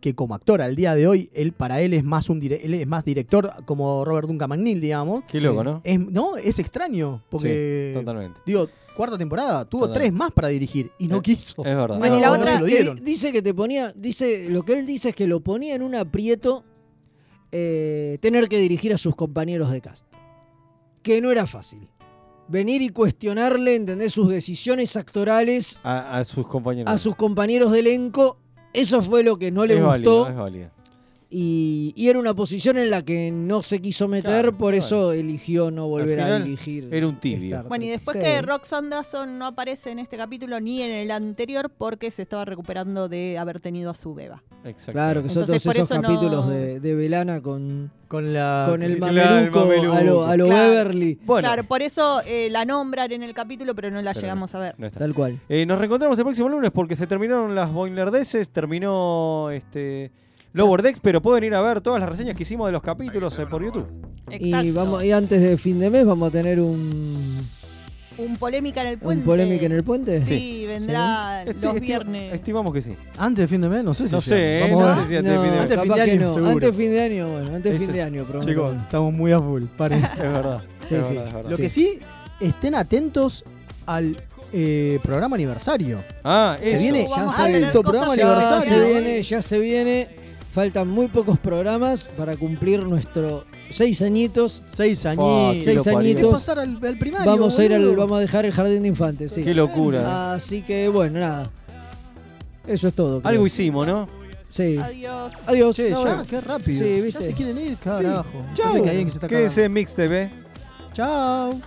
D: que como actor. Al día de hoy, él para él es más un dire- él es más director como Robert Duncan McNeil, digamos.
A: Qué loco, ¿no?
D: Es, no, es extraño. Porque.
A: Sí, totalmente.
D: Digo, cuarta temporada, tuvo tres más para dirigir y no
A: Eh,
D: quiso.
A: Es verdad.
C: Bueno, y la
D: No,
C: otra-
D: no
B: Que dice que te ponía, dice, lo que él dice es que lo ponía en un aprieto eh, tener que dirigir a sus compañeros de cast. Que no era fácil. Venir y cuestionarle, ¿entendés? Sus decisiones actorales
A: A, a sus compañeros.
B: a sus compañeros de elenco. Eso fue lo que no le
A: es
B: gustó.
A: válido, es válido.
B: Y, y era una posición en la que no se quiso meter,
A: Claro,
B: por eso eligió no volver a dirigir.
A: era un tibio.
C: Bueno, y después
B: Sí.
C: que Roxanne Dawson no aparece en este capítulo ni en el anterior porque se estaba recuperando de haber tenido a su beba.
A: Exacto.
B: Claro, que son
C: Entonces,
B: todos esos
C: no-
B: capítulos de, de Velana con,
D: Con la.
B: con el
D: sí,
A: el
B: mameluco, a lo, a lo
C: Claro.
B: Beverly.
A: Bueno,
C: Claro, por eso eh, la nombran en el capítulo, pero no la
A: Pero
C: llegamos a ver.
A: no.
B: Tal cual.
A: Eh, nos reencontramos el próximo lunes porque se terminaron las Boilerdeces, terminó este Lower Decks, pero pueden ir a ver todas las reseñas que hicimos de los capítulos eh, por YouTube.
C: Exacto.
B: Y, vamos, y antes de fin de mes vamos a tener un,
C: Un polémica en el
B: un
C: puente.
B: polémica en el puente.
C: Sí, vendrá
A: Esti-
C: los
A: esti-
C: viernes.
A: Estimamos que sí.
D: Antes de fin de mes, no sé si.
A: No
D: llega.
A: sé, eh,
D: Vamos
A: no
D: a
A: sé
D: ver.
A: si antes de fin de mes.
D: Antes de fin
B: capaz
D: de
B: que
D: año,
B: no.
D: seguro.
B: Antes de fin de año, bueno, antes de fin de año, prometo.
D: Chicos, estamos muy a full. Paren. (laughs)
A: Es verdad.
B: Sí,
A: es
B: sí.
A: verdad, es verdad.
D: Lo
B: Sí.
D: que sí, estén atentos al eh, programa aniversario.
A: Ah,
D: Se
A: eso.
D: viene
C: Vamos a tener
D: alto
C: cosas
D: programa
B: Ya
D: aniversario.
B: se viene, ya se viene. Faltan muy pocos programas para cumplir nuestro seis añitos.
D: Seis añitos.
B: Vamos a ir al, vamos a dejar el jardín de infantes.
A: Qué locura.
B: Así que bueno, nada. Eso es todo.
A: Algo hicimos, ¿no?
B: Sí.
C: Adiós.
B: Adiós.
D: Che, ya, qué rápido. Ya se quieren ir, carajo.
A: Sí.
D: Chao. Que que se
A: Quédese en Mix TV.
D: Chao.